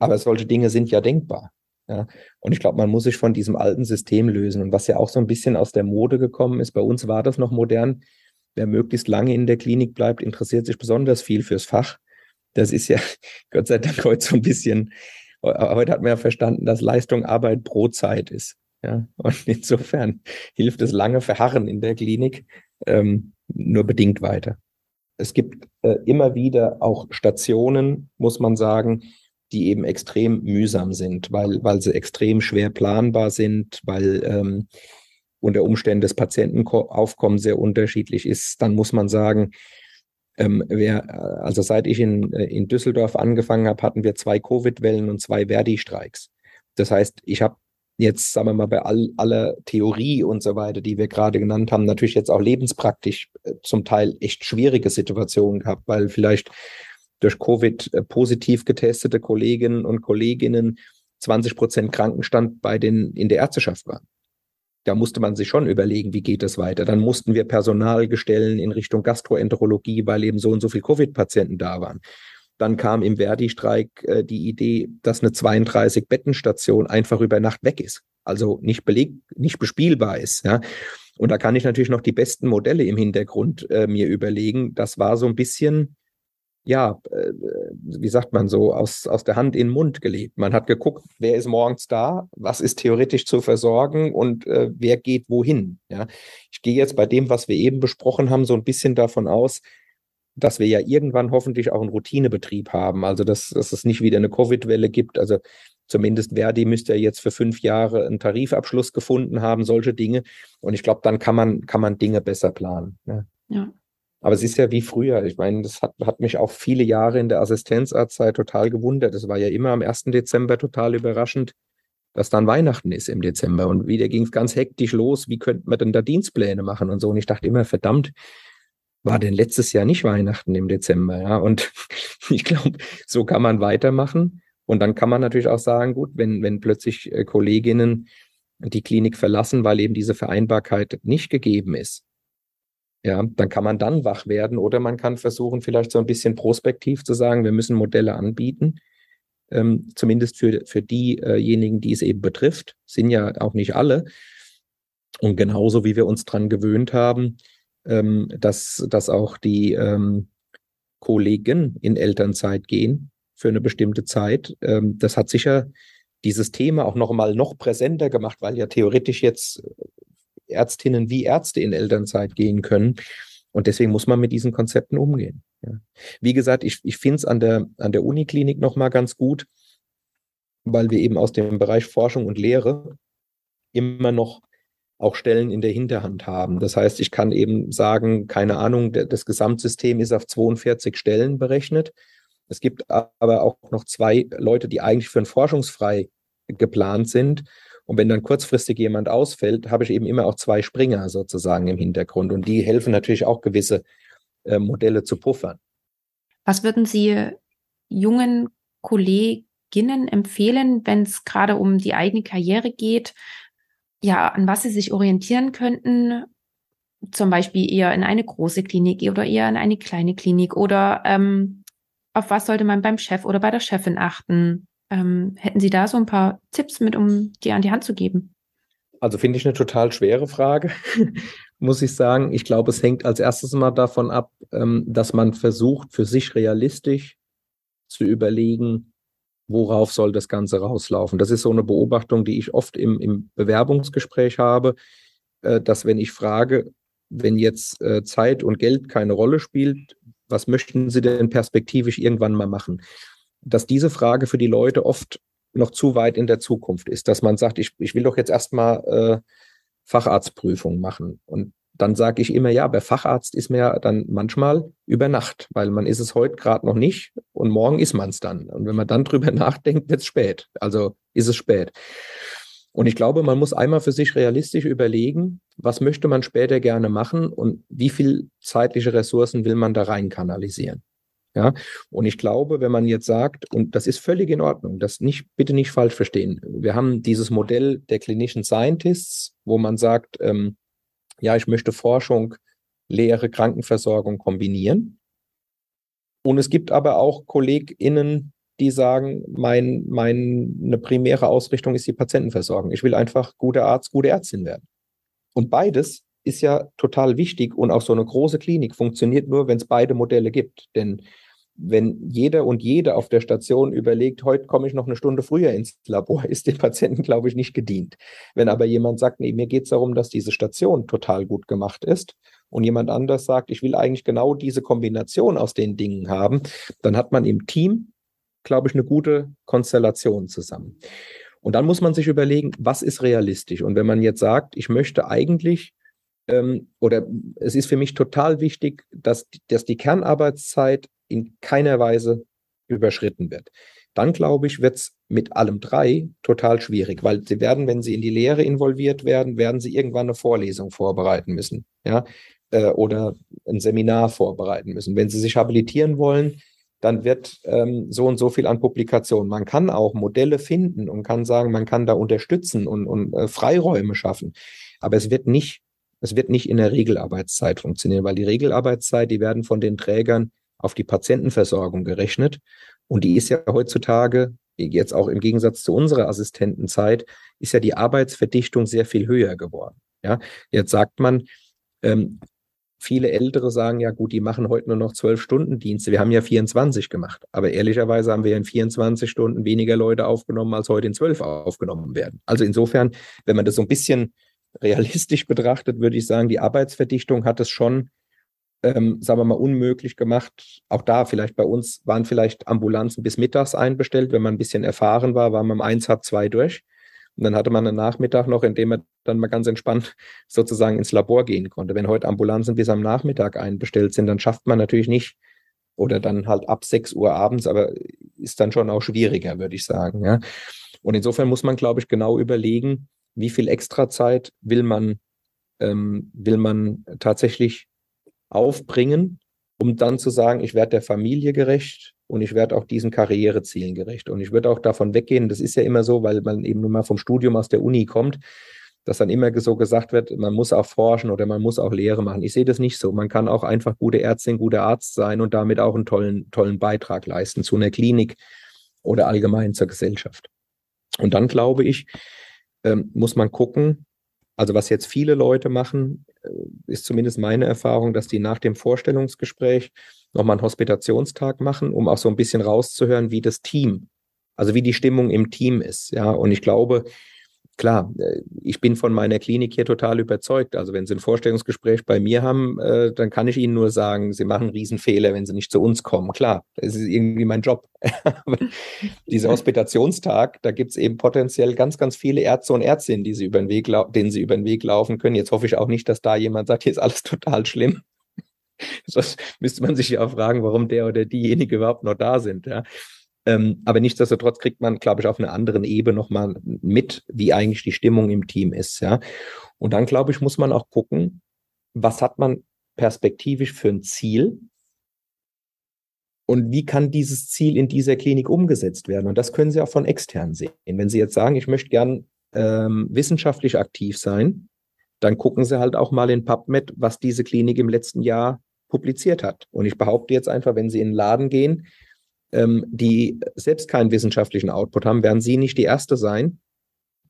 Aber solche Dinge sind ja denkbar. Ja, und ich glaube, man muss sich von diesem alten System lösen. Und was ja auch so ein bisschen aus der Mode gekommen ist, bei uns war das noch modern. Wer möglichst lange in der Klinik bleibt, interessiert sich besonders viel fürs Fach. Das ist ja Gott sei Dank heute so ein bisschen, heute hat man ja verstanden, dass Leistung Arbeit pro Zeit ist. Ja, und insofern hilft das lange Verharren in der Klinik ähm, nur bedingt weiter. Es gibt äh, immer wieder auch Stationen, muss man sagen, die eben extrem mühsam sind, weil, weil sie extrem schwer planbar sind, weil ähm, unter Umständen das Patientenaufkommen sehr unterschiedlich ist. Dann muss man sagen, ähm, wer, also seit ich in, äh, in Düsseldorf angefangen habe, hatten wir zwei Covid-Wellen und zwei Verdi-Streiks. Das heißt, ich habe jetzt, sagen wir mal, bei all, aller Theorie und so weiter, die wir gerade genannt haben, natürlich jetzt auch lebenspraktisch äh, zum Teil echt schwierige Situationen gehabt, weil vielleicht durch Covid äh, positiv getestete Kolleginnen und Kolleginnen 20 Prozent Krankenstand bei den in der Ärzteschaft waren. Da musste man sich schon überlegen, wie geht es weiter. Dann mussten wir Personal gestellen in Richtung Gastroenterologie, weil eben so und so viele Covid-Patienten da waren. Dann kam im Verdi-Streik äh, die Idee, dass eine 32-Bettenstation einfach über Nacht weg ist. Also nicht belegt, nicht bespielbar ist. Ja. Und da kann ich natürlich noch die besten Modelle im Hintergrund äh, mir überlegen. Das war so ein bisschen ja, äh, wie sagt man so, aus, aus der Hand in den Mund gelebt. Man hat geguckt, wer ist morgens da, was ist theoretisch zu versorgen und äh, wer geht wohin. Ja. Ich gehe jetzt bei dem, was wir eben besprochen haben, so ein bisschen davon aus, dass wir ja irgendwann hoffentlich auch einen Routinebetrieb haben. Also, dass, dass es nicht wieder eine Covid-Welle gibt. Also, zumindest Verdi müsste ja jetzt für fünf Jahre einen Tarifabschluss gefunden haben, solche Dinge. Und ich glaube, dann kann man, kann man Dinge besser planen. Ja. ja. Aber es ist ja wie früher. Ich meine, das hat, hat mich auch viele Jahre in der Assistenzarztzeit total gewundert. Es war ja immer am 1. Dezember total überraschend, dass dann Weihnachten ist im Dezember. Und wieder ging es ganz hektisch los. Wie könnte man denn da Dienstpläne machen und so? Und ich dachte immer, verdammt, war denn letztes Jahr nicht Weihnachten im Dezember? Ja, und ich glaube, so kann man weitermachen. Und dann kann man natürlich auch sagen, gut, wenn, wenn plötzlich äh, Kolleginnen die Klinik verlassen, weil eben diese Vereinbarkeit nicht gegeben ist, Ja, dann kann man dann wach werden oder man kann versuchen, vielleicht so ein bisschen prospektiv zu sagen, wir müssen Modelle anbieten, ähm, zumindest für, für diejenigen, die es eben betrifft, sind ja auch nicht alle. Und genauso wie wir uns dran gewöhnt haben, ähm, dass, dass auch die ähm, Kollegen in Elternzeit gehen für eine bestimmte Zeit. Ähm, das hat sicher dieses Thema auch noch mal noch präsenter gemacht, weil ja theoretisch jetzt Ärztinnen wie Ärzte in Elternzeit gehen können. Und deswegen muss man mit diesen Konzepten umgehen. Ja. Wie gesagt, ich, ich finde es an der, an der Uniklinik noch mal ganz gut, weil wir eben aus dem Bereich Forschung und Lehre immer noch auch Stellen in der Hinterhand haben. Das heißt, ich kann eben sagen, keine Ahnung, das Gesamtsystem ist auf 42 Stellen berechnet. Es gibt aber auch noch zwei Leute, die eigentlich für ein Forschungsfrei geplant sind. Und wenn dann kurzfristig jemand ausfällt, habe ich eben immer auch zwei Springer sozusagen im Hintergrund. Und die helfen natürlich auch gewisse äh, Modelle zu puffern. Was würden Sie jungen Kolleginnen empfehlen, wenn es gerade um die eigene Karriere geht? ja, an was sie sich orientieren könnten, zum Beispiel eher in eine große Klinik oder eher in eine kleine Klinik oder ähm, auf was sollte man beim Chef oder bei der Chefin achten? Ähm, hätten Sie da so ein paar Tipps mit, um dir an die Hand zu geben? Also finde ich eine total schwere Frage, muss ich sagen. Ich glaube, es hängt als erstes mal davon ab, ähm, dass man versucht, für sich realistisch zu überlegen, worauf soll das Ganze rauslaufen. Das ist so eine Beobachtung, die ich oft im, im Bewerbungsgespräch habe, äh, dass wenn ich frage, wenn jetzt äh, Zeit und Geld keine Rolle spielt, was möchten Sie denn perspektivisch irgendwann mal machen? Dass diese Frage für die Leute oft noch zu weit in der Zukunft ist, dass man sagt, ich, ich will doch jetzt erstmal äh, Facharztprüfung machen. Und dann sage ich immer, ja, bei Facharzt ist man ja dann manchmal über Nacht, weil man ist es heute gerade noch nicht und morgen ist man es dann. Und wenn man dann drüber nachdenkt, wird es spät. Also ist es spät. Und ich glaube, man muss einmal für sich realistisch überlegen, was möchte man später gerne machen und wie viel zeitliche Ressourcen will man da rein kanalisieren. Ja, und ich glaube, wenn man jetzt sagt, und das ist völlig in Ordnung, das nicht, bitte nicht falsch verstehen. Wir haben dieses Modell der Clinician Scientists, wo man sagt, ähm, ja, ich möchte Forschung, Lehre, Krankenversorgung kombinieren. Und es gibt aber auch KollegInnen, die sagen, mein, meine primäre Ausrichtung ist die Patientenversorgung. Ich will einfach guter Arzt, gute Ärztin werden. Und beides ist ja total wichtig und auch so eine große Klinik funktioniert nur, wenn es beide Modelle gibt. Denn wenn jeder und jede auf der Station überlegt, heute komme ich noch eine Stunde früher ins Labor, ist dem Patienten, glaube ich, nicht gedient. Wenn aber jemand sagt, nee, mir geht es darum, dass diese Station total gut gemacht ist und jemand anders sagt, ich will eigentlich genau diese Kombination aus den Dingen haben, dann hat man im Team, glaube ich, eine gute Konstellation zusammen. Und dann muss man sich überlegen, was ist realistisch? Und wenn man jetzt sagt, ich möchte eigentlich ähm, oder es ist für mich total wichtig, dass, dass die Kernarbeitszeit in keiner Weise überschritten wird. Dann glaube ich, wird es mit allem drei total schwierig, weil sie werden, wenn sie in die Lehre involviert werden, werden sie irgendwann eine Vorlesung vorbereiten müssen, ja, äh, oder ein Seminar vorbereiten müssen. Wenn sie sich habilitieren wollen, dann wird ähm, so und so viel an Publikationen. Man kann auch Modelle finden und kann sagen, man kann da unterstützen und, und äh, Freiräume schaffen. Aber es wird nicht, es wird nicht in der Regelarbeitszeit funktionieren, weil die Regelarbeitszeit, die werden von den Trägern auf die Patientenversorgung gerechnet. Und die ist ja heutzutage, jetzt auch im Gegensatz zu unserer Assistentenzeit, ist ja die Arbeitsverdichtung sehr viel höher geworden. Ja, jetzt sagt man, ähm, viele Ältere sagen ja gut, die machen heute nur noch zwölf Stunden Dienste. Wir haben ja 24 gemacht. Aber ehrlicherweise haben wir in 24 Stunden weniger Leute aufgenommen, als heute in zwölf aufgenommen werden. Also insofern, wenn man das so ein bisschen realistisch betrachtet, würde ich sagen, die Arbeitsverdichtung hat es schon ähm, sagen wir mal, unmöglich gemacht. Auch da vielleicht bei uns waren vielleicht Ambulanzen bis mittags einbestellt. Wenn man ein bisschen erfahren war, war man um eins, halb zwei durch. Und dann hatte man einen Nachmittag noch, in dem man dann mal ganz entspannt sozusagen ins Labor gehen konnte. Wenn heute Ambulanzen bis am Nachmittag einbestellt sind, dann schafft man natürlich nicht oder dann halt ab sechs Uhr abends, aber ist dann schon auch schwieriger, würde ich sagen. Ja. Und insofern muss man, glaube ich, genau überlegen, wie viel Extrazeit will man, ähm, will man tatsächlich aufbringen, um dann zu sagen, ich werde der Familie gerecht und ich werde auch diesen Karrierezielen gerecht. Und ich würde auch davon weggehen, das ist ja immer so, weil man eben nur mal vom Studium aus der Uni kommt, dass dann immer so gesagt wird, man muss auch forschen oder man muss auch Lehre machen. Ich sehe das nicht so. Man kann auch einfach gute Ärztin, guter Arzt sein und damit auch einen tollen, tollen Beitrag leisten zu einer Klinik oder allgemein zur Gesellschaft. Und dann glaube ich, ähm, muss man gucken, also was jetzt viele Leute machen, äh, ist zumindest meine Erfahrung, dass die nach dem Vorstellungsgespräch nochmal einen Hospitationstag machen, um auch so ein bisschen rauszuhören, wie das Team, also wie die Stimmung im Team ist. Ja, und ich glaube, klar, äh, ich bin von meiner Klinik hier total überzeugt. Also wenn Sie ein Vorstellungsgespräch bei mir haben, äh, dann kann ich Ihnen nur sagen, Sie machen einen Riesenfehler, wenn Sie nicht zu uns kommen. Klar, das ist irgendwie mein Job. dieser Hospitationstag, da gibt es eben potenziell ganz, ganz viele Ärzte und Ärztinnen, die Sie über den Weg, denen Sie über den Weg laufen können. Jetzt hoffe ich auch nicht, dass da jemand sagt, hier ist alles total schlimm. Sonst müsste man sich ja auch fragen, warum der oder diejenige überhaupt noch da sind. Ja. Ähm, aber nichtsdestotrotz kriegt man, glaube ich, auf einer anderen Ebene nochmal mit, wie eigentlich die Stimmung im Team ist. Ja. Und dann, glaube ich, muss man auch gucken, was hat man perspektivisch für ein Ziel und wie kann dieses Ziel in dieser Klinik umgesetzt werden. Und das können Sie auch von extern sehen. Wenn Sie jetzt sagen, ich möchte gern ähm, wissenschaftlich aktiv sein, dann gucken Sie halt auch mal in PubMed, was diese Klinik im letzten Jahr publiziert hat. Und ich behaupte jetzt einfach, wenn Sie in den Laden gehen, ähm, die selbst keinen wissenschaftlichen Output haben, werden Sie nicht die Erste sein,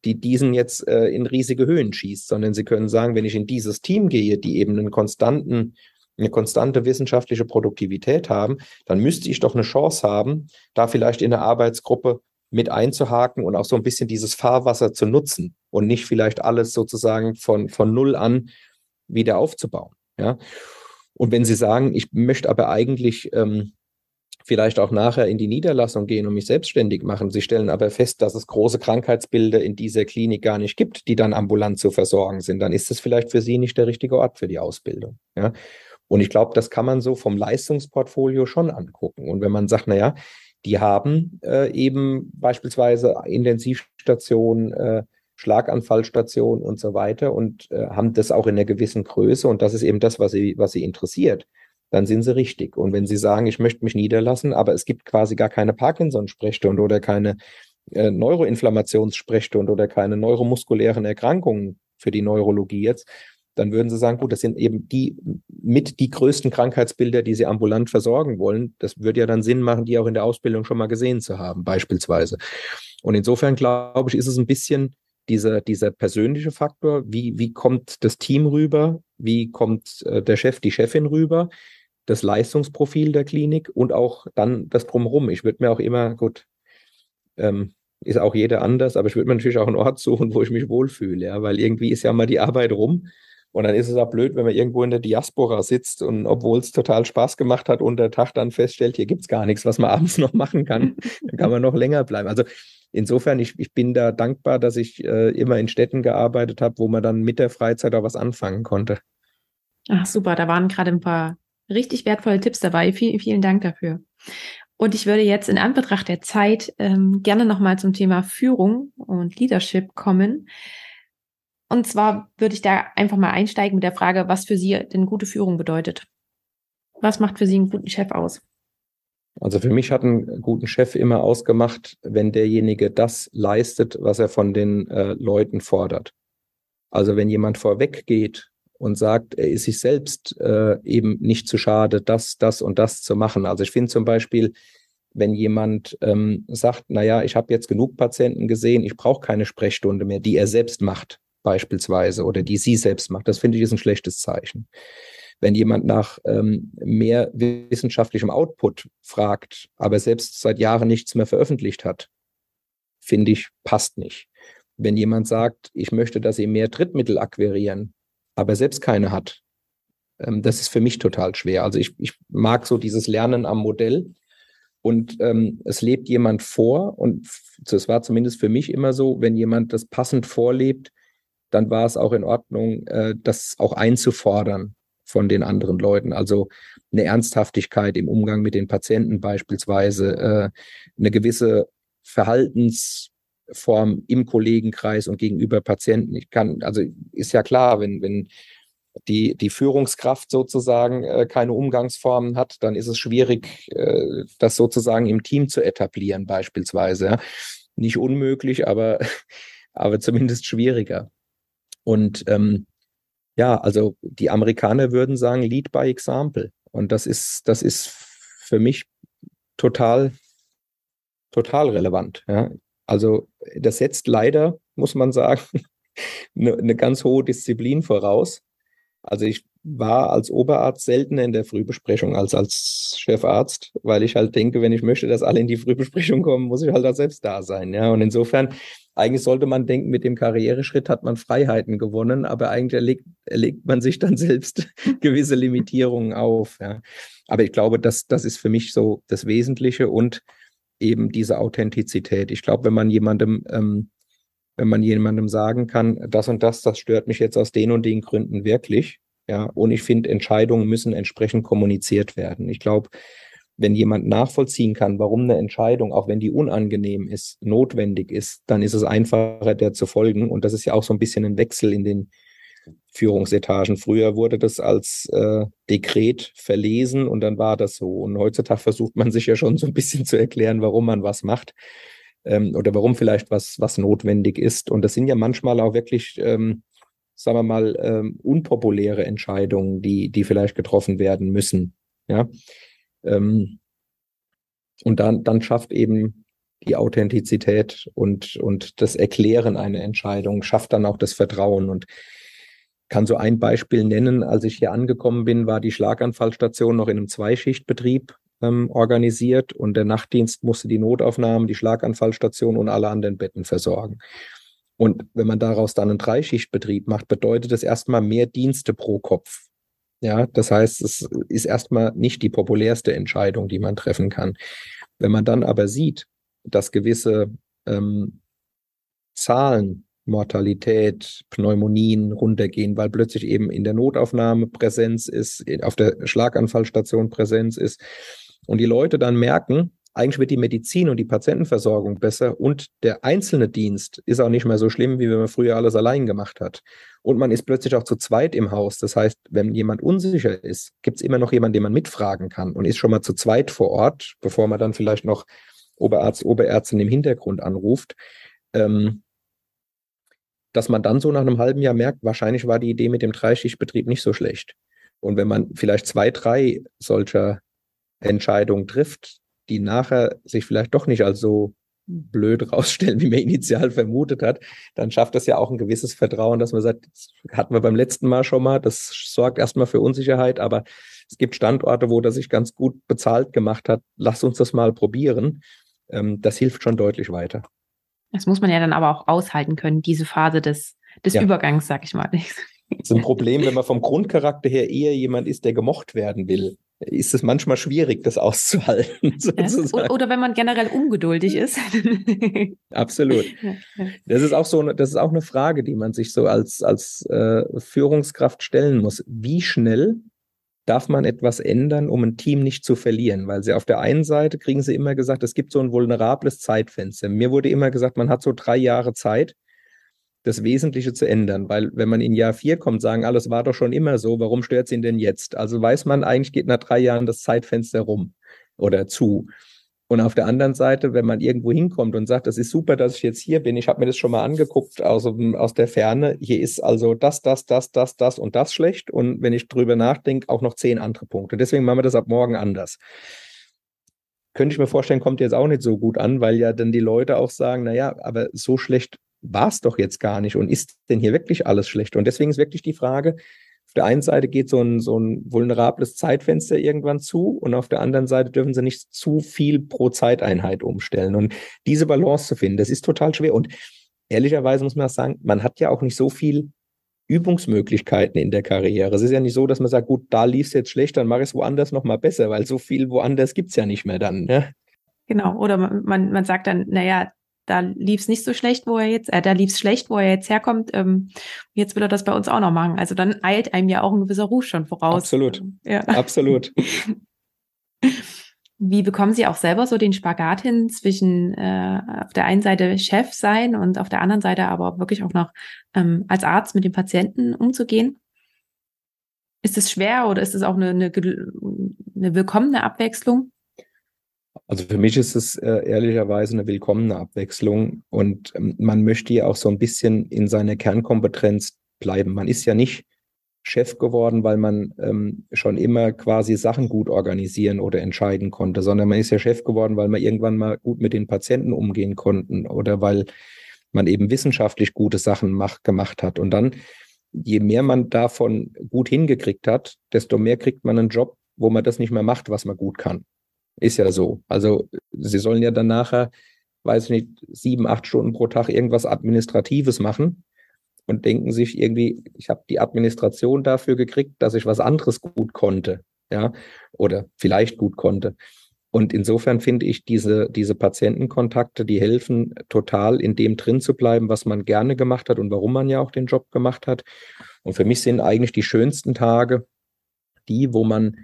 die diesen jetzt äh, in riesige Höhen schießt, sondern Sie können sagen, wenn ich in dieses Team gehe, die eben einen konstanten, eine konstante wissenschaftliche Produktivität haben, dann müsste ich doch eine Chance haben, da vielleicht in der Arbeitsgruppe mit einzuhaken und auch so ein bisschen dieses Fahrwasser zu nutzen und nicht vielleicht alles sozusagen von, von Null an wieder aufzubauen. Ja. Und wenn Sie sagen, ich möchte aber eigentlich ähm, vielleicht auch nachher in die Niederlassung gehen und mich selbstständig machen. Sie stellen aber fest, dass es große Krankheitsbilder in dieser Klinik gar nicht gibt, die dann ambulant zu versorgen sind. Dann ist es vielleicht für Sie nicht der richtige Ort für die Ausbildung. Ja? Und ich glaube, das kann man so vom Leistungsportfolio schon angucken. Und wenn man sagt, na ja, die haben äh, eben beispielsweise Intensivstationen, äh, Schlaganfallstationen und so weiter und äh, haben das auch in einer gewissen Größe und das ist eben das, was sie, was sie interessiert dann sind sie richtig. Und wenn sie sagen, ich möchte mich niederlassen, aber es gibt quasi gar keine Parkinson-Sprechstunde oder keine äh, Neuroinflammations-Sprechstunde oder keine neuromuskulären Erkrankungen für die Neurologie jetzt, dann würden sie sagen, gut, das sind eben die mit die größten Krankheitsbilder, die sie ambulant versorgen wollen. Das würde ja dann Sinn machen, die auch in der Ausbildung schon mal gesehen zu haben, beispielsweise. Und insofern glaube ich, ist es ein bisschen dieser, dieser persönliche Faktor, wie, wie kommt das Team rüber, wie kommt äh, der Chef, die Chefin rüber, das Leistungsprofil der Klinik und auch dann das Drumherum. Ich würde mir auch immer, gut, ähm, ist auch jeder anders, aber ich würde mir natürlich auch einen Ort suchen, wo ich mich wohlfühle, ja, weil irgendwie ist ja mal die Arbeit rum. Und dann ist es auch blöd, wenn man irgendwo in der Diaspora sitzt und obwohl es total Spaß gemacht hat, unter Tag dann feststellt, hier gibt es gar nichts, was man abends noch machen kann. dann kann man noch länger bleiben. Also insofern, ich, ich bin da dankbar, dass ich äh, immer in Städten gearbeitet habe, wo man dann mit der Freizeit auch was anfangen konnte. Ach super, da waren gerade ein paar richtig wertvolle Tipps dabei. Vielen, vielen Dank dafür. Und ich würde jetzt in Anbetracht der Zeit ähm, gerne nochmal zum Thema Führung und Leadership kommen. Und zwar würde ich da einfach mal einsteigen mit der Frage, was für Sie denn gute Führung bedeutet. Was macht für Sie einen guten Chef aus? Also für mich hat einen guten Chef immer ausgemacht, wenn derjenige das leistet, was er von den äh, Leuten fordert. Also wenn jemand vorweg geht und sagt, er ist sich selbst äh, eben nicht zu schade, das, das und das zu machen. Also ich finde zum Beispiel, wenn jemand ähm, sagt, na ja, ich habe jetzt genug Patienten gesehen, ich brauche keine Sprechstunde mehr, die er selbst macht beispielsweise oder die sie selbst macht, das finde ich ist ein schlechtes Zeichen. Wenn jemand nach ähm, mehr wissenschaftlichem Output fragt, aber selbst seit Jahren nichts mehr veröffentlicht hat, finde ich, passt nicht. Wenn jemand sagt, ich möchte, dass Sie mehr Drittmittel akquirieren, aber selbst keine hat. Ähm, das ist für mich total schwer. Also ich, ich mag so dieses Lernen am Modell und ähm, es lebt jemand vor und das war zumindest für mich immer so, wenn jemand das passend vorlebt, dann war es auch in Ordnung, äh, das auch einzufordern von den anderen Leuten. Also eine Ernsthaftigkeit im Umgang mit den Patienten beispielsweise, äh, eine gewisse Verhaltens Form im Kollegenkreis und gegenüber Patienten. Ich kann, also ist ja klar, wenn, wenn die, die Führungskraft sozusagen äh, keine Umgangsformen hat, dann ist es schwierig, äh, das sozusagen im Team zu etablieren, beispielsweise. Ja. Nicht unmöglich, aber, aber zumindest schwieriger. Und ähm, ja, also die Amerikaner würden sagen, Lead by Example. Und das ist, das ist für mich total, total relevant. Ja. Also das setzt leider, muss man sagen, eine, eine ganz hohe Disziplin voraus. Also ich war als Oberarzt seltener in der Frühbesprechung als als Chefarzt, weil ich halt denke, wenn ich möchte, dass alle in die Frühbesprechung kommen, muss ich halt auch selbst da sein. Ja, und insofern, eigentlich sollte man denken, mit dem Karriereschritt hat man Freiheiten gewonnen, aber eigentlich erlegt, erlegt man sich dann selbst gewisse Limitierungen auf. Ja. Aber ich glaube, das, das ist für mich so das Wesentliche und eben diese Authentizität. Ich glaube, wenn man jemandem ähm, wenn man jemandem sagen kann, das und das, das stört mich jetzt aus den und den Gründen wirklich. Ja, und ich finde, Entscheidungen müssen entsprechend kommuniziert werden. Ich glaube, wenn jemand nachvollziehen kann, warum eine Entscheidung, auch wenn die unangenehm ist, notwendig ist, dann ist es einfacher, der zu folgen. Und das ist ja auch so ein bisschen ein Wechsel in den Führungsetagen. Früher wurde das als äh, Dekret verlesen und dann war das so. Und heutzutage versucht man sich ja schon so ein bisschen zu erklären, warum man was macht ähm, oder warum vielleicht was, was notwendig ist. Und das sind ja manchmal auch wirklich, ähm, sagen wir mal, ähm, unpopuläre Entscheidungen, die, die vielleicht getroffen werden müssen. Ja. Ähm, und dann, dann schafft eben die Authentizität und, und das Erklären einer Entscheidung, schafft dann auch das Vertrauen. Und kann so ein Beispiel nennen. Als ich hier angekommen bin, war die Schlaganfallstation noch in einem Zweischichtbetrieb ähm, organisiert und der Nachtdienst musste die Notaufnahmen, die Schlaganfallstation und alle anderen Betten versorgen. Und wenn man daraus dann einen Dreischichtbetrieb macht, bedeutet das erstmal mehr Dienste pro Kopf. Ja, das heißt, es ist erstmal nicht die populärste Entscheidung, die man treffen kann. Wenn man dann aber sieht, dass gewisse ähm, Zahlen, Mortalität, Pneumonien runtergehen, weil plötzlich eben in der Notaufnahme Präsenz ist, auf der Schlaganfallstation Präsenz ist, und die Leute dann merken, eigentlich wird die Medizin und die Patientenversorgung besser und der einzelne Dienst ist auch nicht mehr so schlimm, wie wenn man früher alles allein gemacht hat. Und man ist plötzlich auch zu zweit im Haus. Das heißt, wenn jemand unsicher ist, gibt es immer noch jemanden, den man mitfragen kann und ist schon mal zu zweit vor Ort, bevor man dann vielleicht noch Oberarzt, Oberärztin im Hintergrund anruft. Ähm, dass man dann so nach einem halben Jahr merkt, wahrscheinlich war die Idee mit dem Dreischichtbetrieb nicht so schlecht. Und wenn man vielleicht zwei, drei solcher Entscheidung trifft, die nachher sich vielleicht doch nicht als so blöd rausstellen, wie man initial vermutet hat, dann schafft das ja auch ein gewisses Vertrauen, dass man sagt, das hatten wir beim letzten Mal schon mal, das sorgt erstmal für Unsicherheit, aber es gibt Standorte, wo das sich ganz gut bezahlt gemacht hat. Lass uns das mal probieren. Ähm, das hilft schon deutlich weiter. Das muss man ja dann aber auch aushalten können, diese Phase des, des ja. Übergangs, sag ich mal. Das ist ein Problem, wenn man vom Grundcharakter her eher jemand ist, der gemocht werden will ist es manchmal schwierig, das auszuhalten. Sozusagen. Oder wenn man generell ungeduldig ist. Absolut. Das ist auch so, eine, das ist auch eine Frage, die man sich so als, als äh, Führungskraft stellen muss. Wie schnell darf man etwas ändern, um ein Team nicht zu verlieren? Weil sie auf der einen Seite kriegen sie immer gesagt, es gibt so ein vulnerables Zeitfenster. Mir wurde immer gesagt, man hat so drei Jahre Zeit das Wesentliche zu ändern. Weil wenn man in Jahr vier kommt, sagen, alles war doch schon immer so, warum stört es ihn denn jetzt? Also weiß man, eigentlich geht nach drei Jahren das Zeitfenster rum oder zu. Und auf der anderen Seite, wenn man irgendwo hinkommt und sagt, das ist super, dass ich jetzt hier bin, ich habe mir das schon mal angeguckt aus, aus der Ferne, hier ist also das, das, das, das, das und das schlecht. Und wenn ich drüber nachdenke, auch noch zehn andere Punkte. Deswegen machen wir das ab morgen anders. Könnte ich mir vorstellen, kommt jetzt auch nicht so gut an, weil ja dann die Leute auch sagen, naja, aber so schlecht war es doch jetzt gar nicht und ist denn hier wirklich alles schlecht? Und deswegen ist wirklich die Frage, auf der einen Seite geht so ein, so ein vulnerables Zeitfenster irgendwann zu und auf der anderen Seite dürfen sie nicht zu viel pro Zeiteinheit umstellen. Und diese Balance zu finden, das ist total schwer. Und ehrlicherweise muss man auch sagen, man hat ja auch nicht so viel Übungsmöglichkeiten in der Karriere. Es ist ja nicht so, dass man sagt, gut, da lief es jetzt schlecht, dann mache ich es woanders nochmal besser, weil so viel woanders gibt es ja nicht mehr dann. Ne? Genau, oder man, man sagt dann, naja, da lief es nicht so schlecht, wo er jetzt, äh, da lief es schlecht, wo er jetzt herkommt. Ähm, jetzt will er das bei uns auch noch machen. Also dann eilt einem ja auch ein gewisser Ruf schon voraus. Absolut. Ja. Absolut. Wie bekommen Sie auch selber so den Spagat hin zwischen äh, auf der einen Seite Chef sein und auf der anderen Seite aber wirklich auch noch ähm, als Arzt mit den Patienten umzugehen? Ist es schwer oder ist es auch eine, eine, eine willkommene Abwechslung? Also für mich ist es äh, ehrlicherweise eine willkommene Abwechslung und ähm, man möchte ja auch so ein bisschen in seiner Kernkompetenz bleiben. Man ist ja nicht Chef geworden, weil man ähm, schon immer quasi Sachen gut organisieren oder entscheiden konnte, sondern man ist ja Chef geworden, weil man irgendwann mal gut mit den Patienten umgehen konnten oder weil man eben wissenschaftlich gute Sachen mach, gemacht hat. Und dann, je mehr man davon gut hingekriegt hat, desto mehr kriegt man einen Job, wo man das nicht mehr macht, was man gut kann. Ist ja so. Also sie sollen ja dann nachher, weiß ich nicht, sieben, acht Stunden pro Tag irgendwas Administratives machen und denken sich irgendwie, ich habe die Administration dafür gekriegt, dass ich was anderes gut konnte, ja, oder vielleicht gut konnte. Und insofern finde ich diese, diese Patientenkontakte, die helfen total, in dem drin zu bleiben, was man gerne gemacht hat und warum man ja auch den Job gemacht hat. Und für mich sind eigentlich die schönsten Tage die, wo man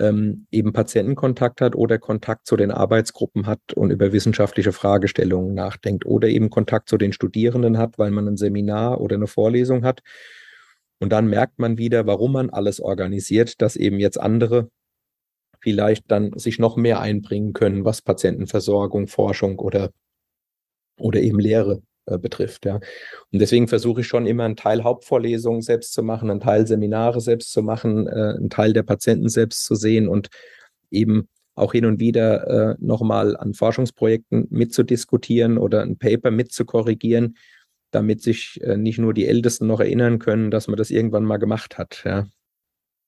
ähm, eben Patientenkontakt hat oder Kontakt zu den Arbeitsgruppen hat und über wissenschaftliche Fragestellungen nachdenkt oder eben Kontakt zu den Studierenden hat, weil man ein Seminar oder eine Vorlesung hat. Und dann merkt man wieder, warum man alles organisiert, dass eben jetzt andere vielleicht dann sich noch mehr einbringen können, was Patientenversorgung, Forschung oder, oder eben Lehre äh, betrifft. Ja. Und deswegen versuche ich schon immer einen Teil Hauptvorlesungen selbst zu machen, einen Teil Seminare selbst zu machen, äh, einen Teil der Patienten selbst zu sehen und eben auch hin und wieder äh, nochmal an Forschungsprojekten mitzudiskutieren oder ein Paper mitzukorrigieren, damit sich äh, nicht nur die Ältesten noch erinnern können, dass man das irgendwann mal gemacht hat. Ja.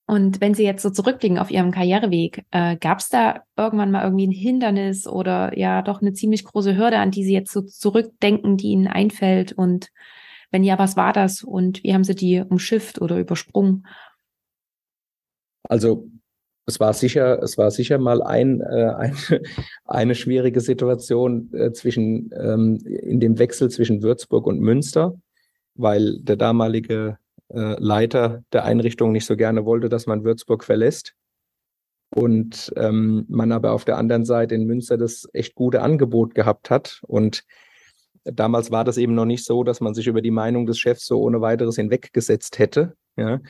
Und wenn Sie jetzt so zurückblicken auf Ihrem Karriereweg, äh, gab es da irgendwann mal irgendwie ein Hindernis oder ja doch eine ziemlich große Hürde, an die Sie jetzt so zurückdenken, die Ihnen einfällt? Und wenn ja, was war das und wie haben Sie die umschifft oder übersprungen? Also es war sicher, es war sicher mal ein, äh, ein eine schwierige Situation äh, zwischen ähm, in dem Wechsel zwischen Würzburg und Münster, weil der damalige äh, Leiter der Einrichtung nicht so gerne wollte, dass man Würzburg verlässt. Und ähm, man aber auf der anderen Seite in Münster das echt gute Angebot gehabt hat. Und damals war das eben noch nicht so, dass man sich über die Meinung des Chefs so ohne weiteres hinweggesetzt hätte. Ja.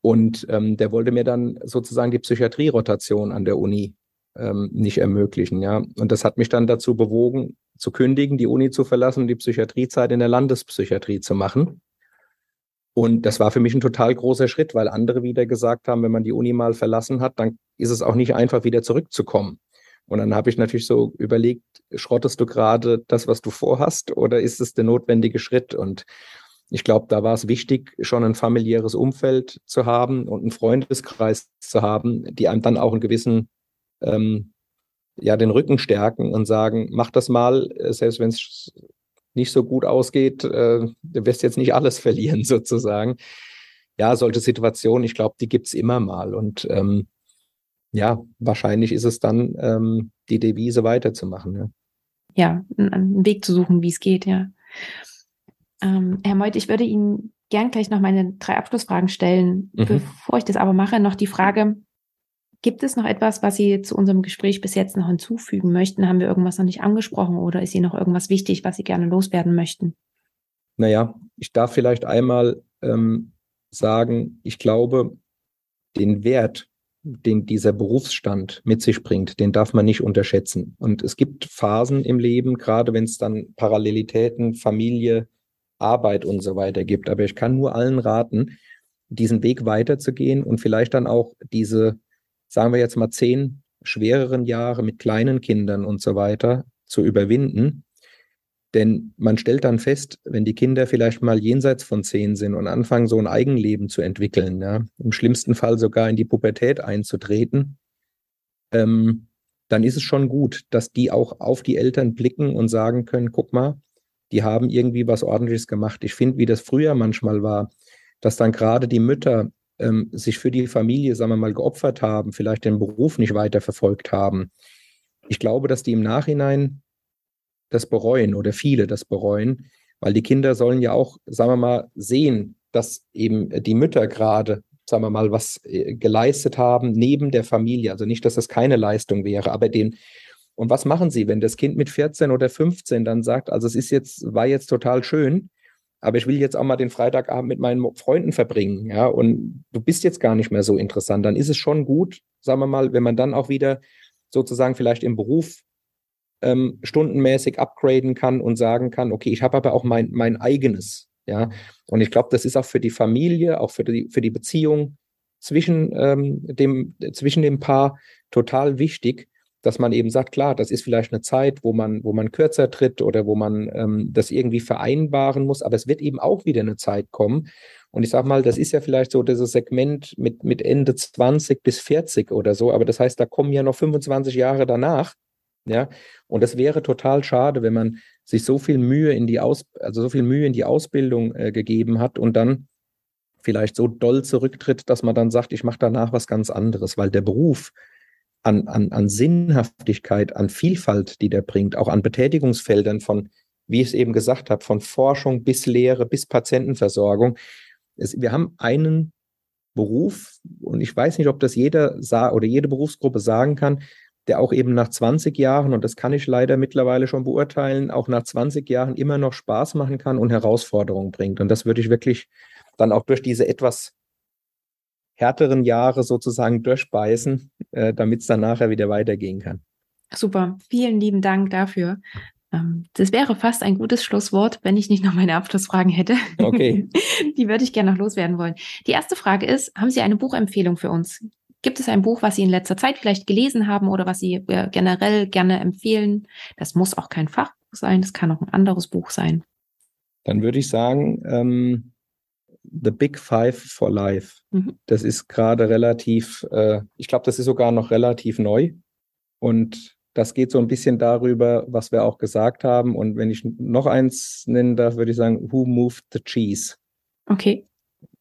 Und ähm, der wollte mir dann sozusagen die Psychiatrie-Rotation an der Uni ähm, nicht ermöglichen. Ja. Und das hat mich dann dazu bewogen, zu kündigen, die Uni zu verlassen und die Psychiatriezeit in der Landespsychiatrie zu machen. Und das war für mich ein total großer Schritt, weil andere wieder gesagt haben, wenn man die Uni mal verlassen hat, dann ist es auch nicht einfach wieder zurückzukommen. Und dann habe ich natürlich so überlegt, schrottest du gerade das, was du vorhast, oder ist es der notwendige Schritt? Und ich glaube, da war es wichtig, schon ein familiäres Umfeld zu haben und einen Freundeskreis zu haben, die einem dann auch einen gewissen, ähm, ja, den Rücken stärken und sagen, mach das mal, selbst wenn es nicht so gut ausgeht, äh, du wirst jetzt nicht alles verlieren sozusagen. Ja, solche Situationen, ich glaube, die gibt's immer mal. Und ähm, ja, wahrscheinlich ist es dann ähm, die Devise weiterzumachen. Ja, ja einen Weg zu suchen, wie es geht, ja. Ähm, Herr Meut, ich würde Ihnen gern gleich noch meine drei Abschlussfragen stellen. Mhm. Bevor ich das aber mache, noch die Frage, Gibt es noch etwas, was Sie zu unserem Gespräch bis jetzt noch hinzufügen möchten? Haben wir irgendwas noch nicht angesprochen oder ist Ihnen noch irgendwas wichtig, was Sie gerne loswerden möchten? Naja, ich darf vielleicht einmal ähm, sagen, ich glaube, den Wert, den dieser Berufsstand mit sich bringt, den darf man nicht unterschätzen. Und es gibt Phasen im Leben, gerade wenn es dann Parallelitäten, Familie, Arbeit und so weiter gibt. Aber ich kann nur allen raten, diesen Weg weiterzugehen und vielleicht dann auch diese sagen wir jetzt mal zehn schwereren Jahre mit kleinen Kindern und so weiter zu überwinden. Denn man stellt dann fest, wenn die Kinder vielleicht mal jenseits von zehn sind und anfangen, so ein Eigenleben zu entwickeln, ja, im schlimmsten Fall sogar in die Pubertät einzutreten, ähm, dann ist es schon gut, dass die auch auf die Eltern blicken und sagen können, guck mal, die haben irgendwie was ordentliches gemacht. Ich finde, wie das früher manchmal war, dass dann gerade die Mütter ähm, sich für die Familie, sagen wir mal, geopfert haben, vielleicht den Beruf nicht weiter verfolgt haben. Ich glaube, dass die im Nachhinein das bereuen oder viele das bereuen, weil die Kinder sollen ja auch, sagen wir mal, sehen, dass eben die Mütter gerade, sagen wir mal, was äh, geleistet haben neben der Familie. Also nicht, dass das keine Leistung wäre, aber den, und was machen sie, wenn das Kind mit 14 oder 15 dann sagt, also es ist jetzt, war jetzt total schön, aber ich will jetzt auch mal den Freitagabend mit meinen Freunden verbringen, ja, und du bist jetzt gar nicht mehr so interessant, dann ist es schon gut, sagen wir mal, wenn man dann auch wieder sozusagen vielleicht im Beruf ähm, stundenmäßig upgraden kann und sagen kann, okay, ich habe aber auch mein, mein eigenes Ja, und ich glaube, das ist auch für die Familie, auch für die, für die Beziehung zwischen, ähm, dem, zwischen dem Paar total wichtig, dass man eben sagt, klar, das ist vielleicht eine Zeit, wo man, wo man kürzer tritt oder wo man ähm, das irgendwie vereinbaren muss, aber es wird eben auch wieder eine Zeit kommen. Und ich sage mal, das ist ja vielleicht so dieses Segment mit, mit Ende 20 bis 40 oder so, aber das heißt, da kommen ja noch 25 Jahre danach. Ja, und das wäre total schade, wenn man sich so viel Mühe in die Aus, also so viel Mühe in die Ausbildung äh, gegeben hat und dann vielleicht so doll zurücktritt, dass man dann sagt, ich mache danach was ganz anderes, weil der Beruf an, an, an Sinnhaftigkeit, an Vielfalt, die der bringt, auch an Betätigungsfeldern von, wie ich es eben gesagt habe, von Forschung bis Lehre bis Patientenversorgung. Es, wir haben einen Beruf, und ich weiß nicht, ob das jeder sah oder jede Berufsgruppe sagen kann, der auch eben nach 20 Jahren, und das kann ich leider mittlerweile schon beurteilen, auch nach 20 Jahren immer noch Spaß machen kann und Herausforderungen bringt. Und das würde ich wirklich dann auch durch diese etwas härteren Jahre sozusagen durchbeißen, äh, damit es dann nachher wieder weitergehen kann. Super, vielen lieben Dank dafür. Ähm, das wäre fast ein gutes Schlusswort, wenn ich nicht noch meine Abschlussfragen hätte. Okay. Die würde ich gerne noch loswerden wollen. Die erste Frage ist, haben Sie eine Buchempfehlung für uns? Gibt es ein Buch, was Sie in letzter Zeit vielleicht gelesen haben oder was Sie äh, generell gerne empfehlen? Das muss auch kein Fachbuch sein, das kann auch ein anderes Buch sein. Dann würde ich sagen, ähm, The Big Five for Life. Mhm. Das ist gerade relativ, äh, ich glaube, das ist sogar noch relativ neu. Und das geht so ein bisschen darüber, was wir auch gesagt haben. Und wenn ich noch eins nennen darf, würde ich sagen, Who Moved the Cheese? Okay.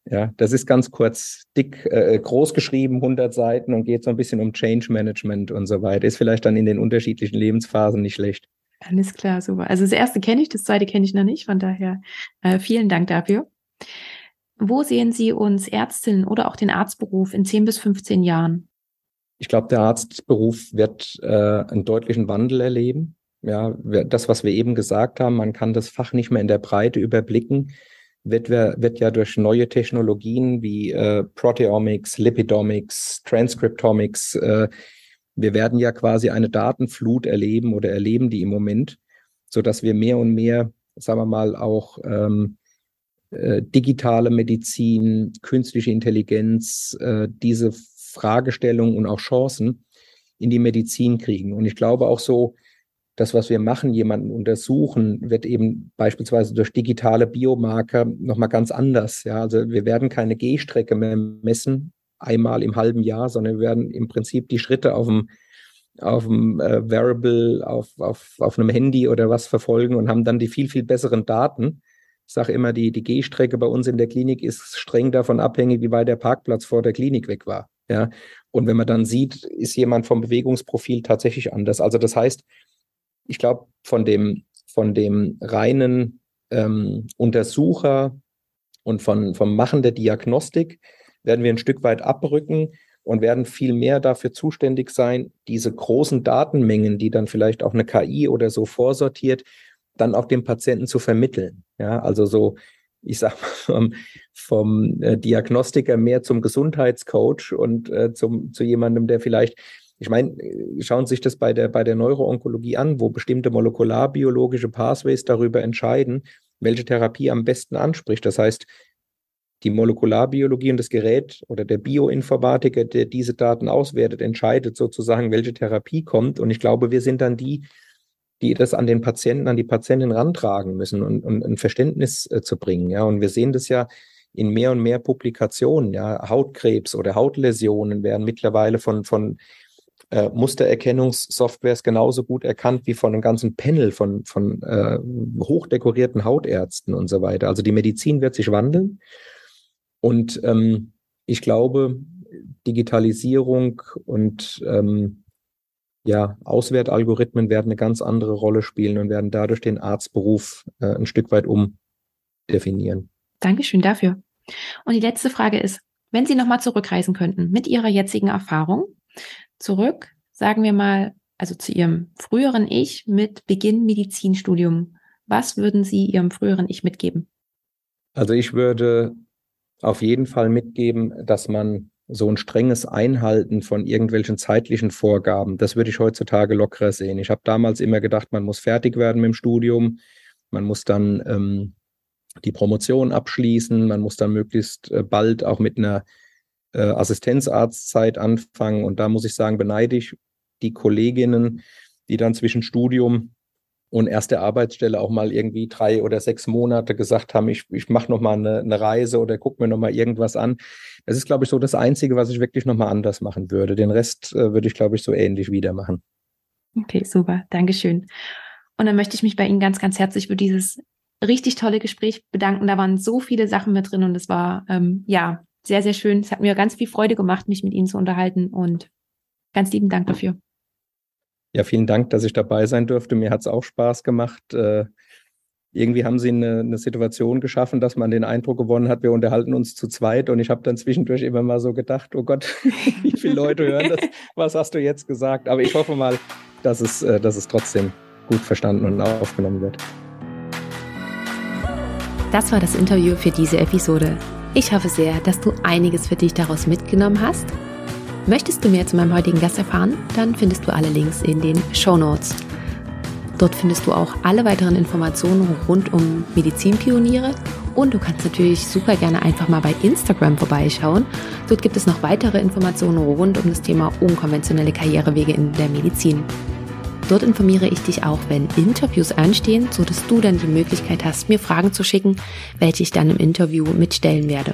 Ja, das ist ganz kurz, dick, äh, groß geschrieben, 100 Seiten und geht so ein bisschen um Change Management und so weiter. Ist vielleicht dann in den unterschiedlichen Lebensphasen nicht schlecht. Alles klar, super. Also das erste kenne ich, das zweite kenne ich noch nicht. Von daher äh, vielen Dank dafür. Wo sehen Sie uns Ärztinnen oder auch den Arztberuf in 10 bis 15 Jahren? Ich glaube, der Arztberuf wird äh, einen deutlichen Wandel erleben. Ja, das, was wir eben gesagt haben, man kann das Fach nicht mehr in der Breite überblicken, wird, wird ja durch neue Technologien wie äh, Proteomics, Lipidomics, Transcriptomics, äh, wir werden ja quasi eine Datenflut erleben oder erleben die im Moment, so dass wir mehr und mehr, sagen wir mal, auch ähm, äh, digitale Medizin, künstliche Intelligenz, äh, diese Fragestellungen und auch Chancen in die Medizin kriegen. Und ich glaube auch so, das, was wir machen, jemanden untersuchen, wird eben beispielsweise durch digitale Biomarker nochmal ganz anders. Ja, also wir werden keine Gehstrecke mehr messen, einmal im halben Jahr, sondern wir werden im Prinzip die Schritte auf dem, auf dem äh, Variable, auf, auf, auf einem Handy oder was verfolgen und haben dann die viel, viel besseren Daten ich sage immer, die, die Gehstrecke bei uns in der Klinik ist streng davon abhängig, wie weit der Parkplatz vor der Klinik weg war. Ja. Und wenn man dann sieht, ist jemand vom Bewegungsprofil tatsächlich anders. Also das heißt, ich glaube, von dem, von dem reinen ähm, Untersucher und von, vom Machen der Diagnostik werden wir ein Stück weit abrücken und werden viel mehr dafür zuständig sein, diese großen Datenmengen, die dann vielleicht auch eine KI oder so vorsortiert, dann auch dem Patienten zu vermitteln. Ja, also so, ich sag mal, vom, vom äh, Diagnostiker mehr zum Gesundheitscoach und äh, zum, zu jemandem, der vielleicht, ich meine, äh, schauen Sie sich das bei der, bei der Neuroonkologie an, wo bestimmte molekularbiologische Pathways darüber entscheiden, welche Therapie am besten anspricht. Das heißt, die Molekularbiologie und das Gerät oder der Bioinformatiker, der diese Daten auswertet, entscheidet sozusagen, welche Therapie kommt. Und ich glaube, wir sind dann die, die das an den Patienten, an die Patientin rantragen müssen und, und ein Verständnis äh, zu bringen. Ja, und wir sehen das ja in mehr und mehr Publikationen. Ja, Hautkrebs oder Hautläsionen werden mittlerweile von, von äh, Mustererkennungssoftwares genauso gut erkannt wie von einem ganzen Panel von, von äh, hochdekorierten Hautärzten und so weiter. Also die Medizin wird sich wandeln. Und ähm, ich glaube, Digitalisierung und ähm, ja, Auswertalgorithmen werden eine ganz andere Rolle spielen und werden dadurch den Arztberuf äh, ein Stück weit umdefinieren. Dankeschön dafür. Und die letzte Frage ist, wenn Sie nochmal zurückreisen könnten mit Ihrer jetzigen Erfahrung, zurück, sagen wir mal, also zu Ihrem früheren Ich mit Beginn Medizinstudium, was würden Sie Ihrem früheren Ich mitgeben? Also ich würde auf jeden Fall mitgeben, dass man so ein strenges Einhalten von irgendwelchen zeitlichen Vorgaben, das würde ich heutzutage lockerer sehen. Ich habe damals immer gedacht, man muss fertig werden mit dem Studium, man muss dann ähm, die Promotion abschließen. Man muss dann möglichst äh, bald auch mit einer äh, Assistenzarztzeit anfangen. Und da muss ich sagen, beneide ich die Kolleginnen, die dann zwischen Studium und erste Arbeitsstelle auch mal irgendwie drei oder sechs Monate gesagt haben, ich, ich mache noch mal eine, eine Reise oder gucke mir noch mal irgendwas an. Das ist, glaube ich, so das Einzige, was ich wirklich noch mal anders machen würde. Den Rest äh, würde ich, glaube ich, so ähnlich wieder machen. Okay, super. Dankeschön. Und dann möchte ich mich bei Ihnen ganz, ganz herzlich für dieses richtig tolle Gespräch bedanken. Da waren so viele Sachen mit drin und es war, ähm, ja, sehr, sehr schön. Es hat mir ganz viel Freude gemacht, mich mit Ihnen zu unterhalten und ganz lieben Dank dafür. Ja, vielen Dank, dass ich dabei sein durfte. Mir hat es auch Spaß gemacht. Äh, irgendwie haben Sie eine, eine, Situation geschaffen, dass man den Eindruck gewonnen hat, wir unterhalten uns zu zweit. Und ich habe dann zwischendurch immer mal so gedacht, oh Gott, wie viele Leute hören das? Was hast du jetzt gesagt? Aber ich hoffe mal, dass es, äh, dass es trotzdem gut verstanden und aufgenommen wird. Das war das Interview für diese Episode. Ich hoffe sehr, dass du einiges für dich daraus mitgenommen hast Möchtest du mehr zu meinem heutigen Gast erfahren? Dann findest du alle Links in den Show Notes. Dort findest du auch alle weiteren Informationen rund um Medizinpioniere und du kannst natürlich super gerne einfach mal bei Instagram vorbeischauen. Dort gibt es noch weitere Informationen rund um das Thema unkonventionelle Karrierewege in der Medizin. Dort informiere ich dich auch, wenn Interviews anstehen, sodass du dann die Möglichkeit hast, mir Fragen zu schicken, welche ich dann im Interview mitstellen werde.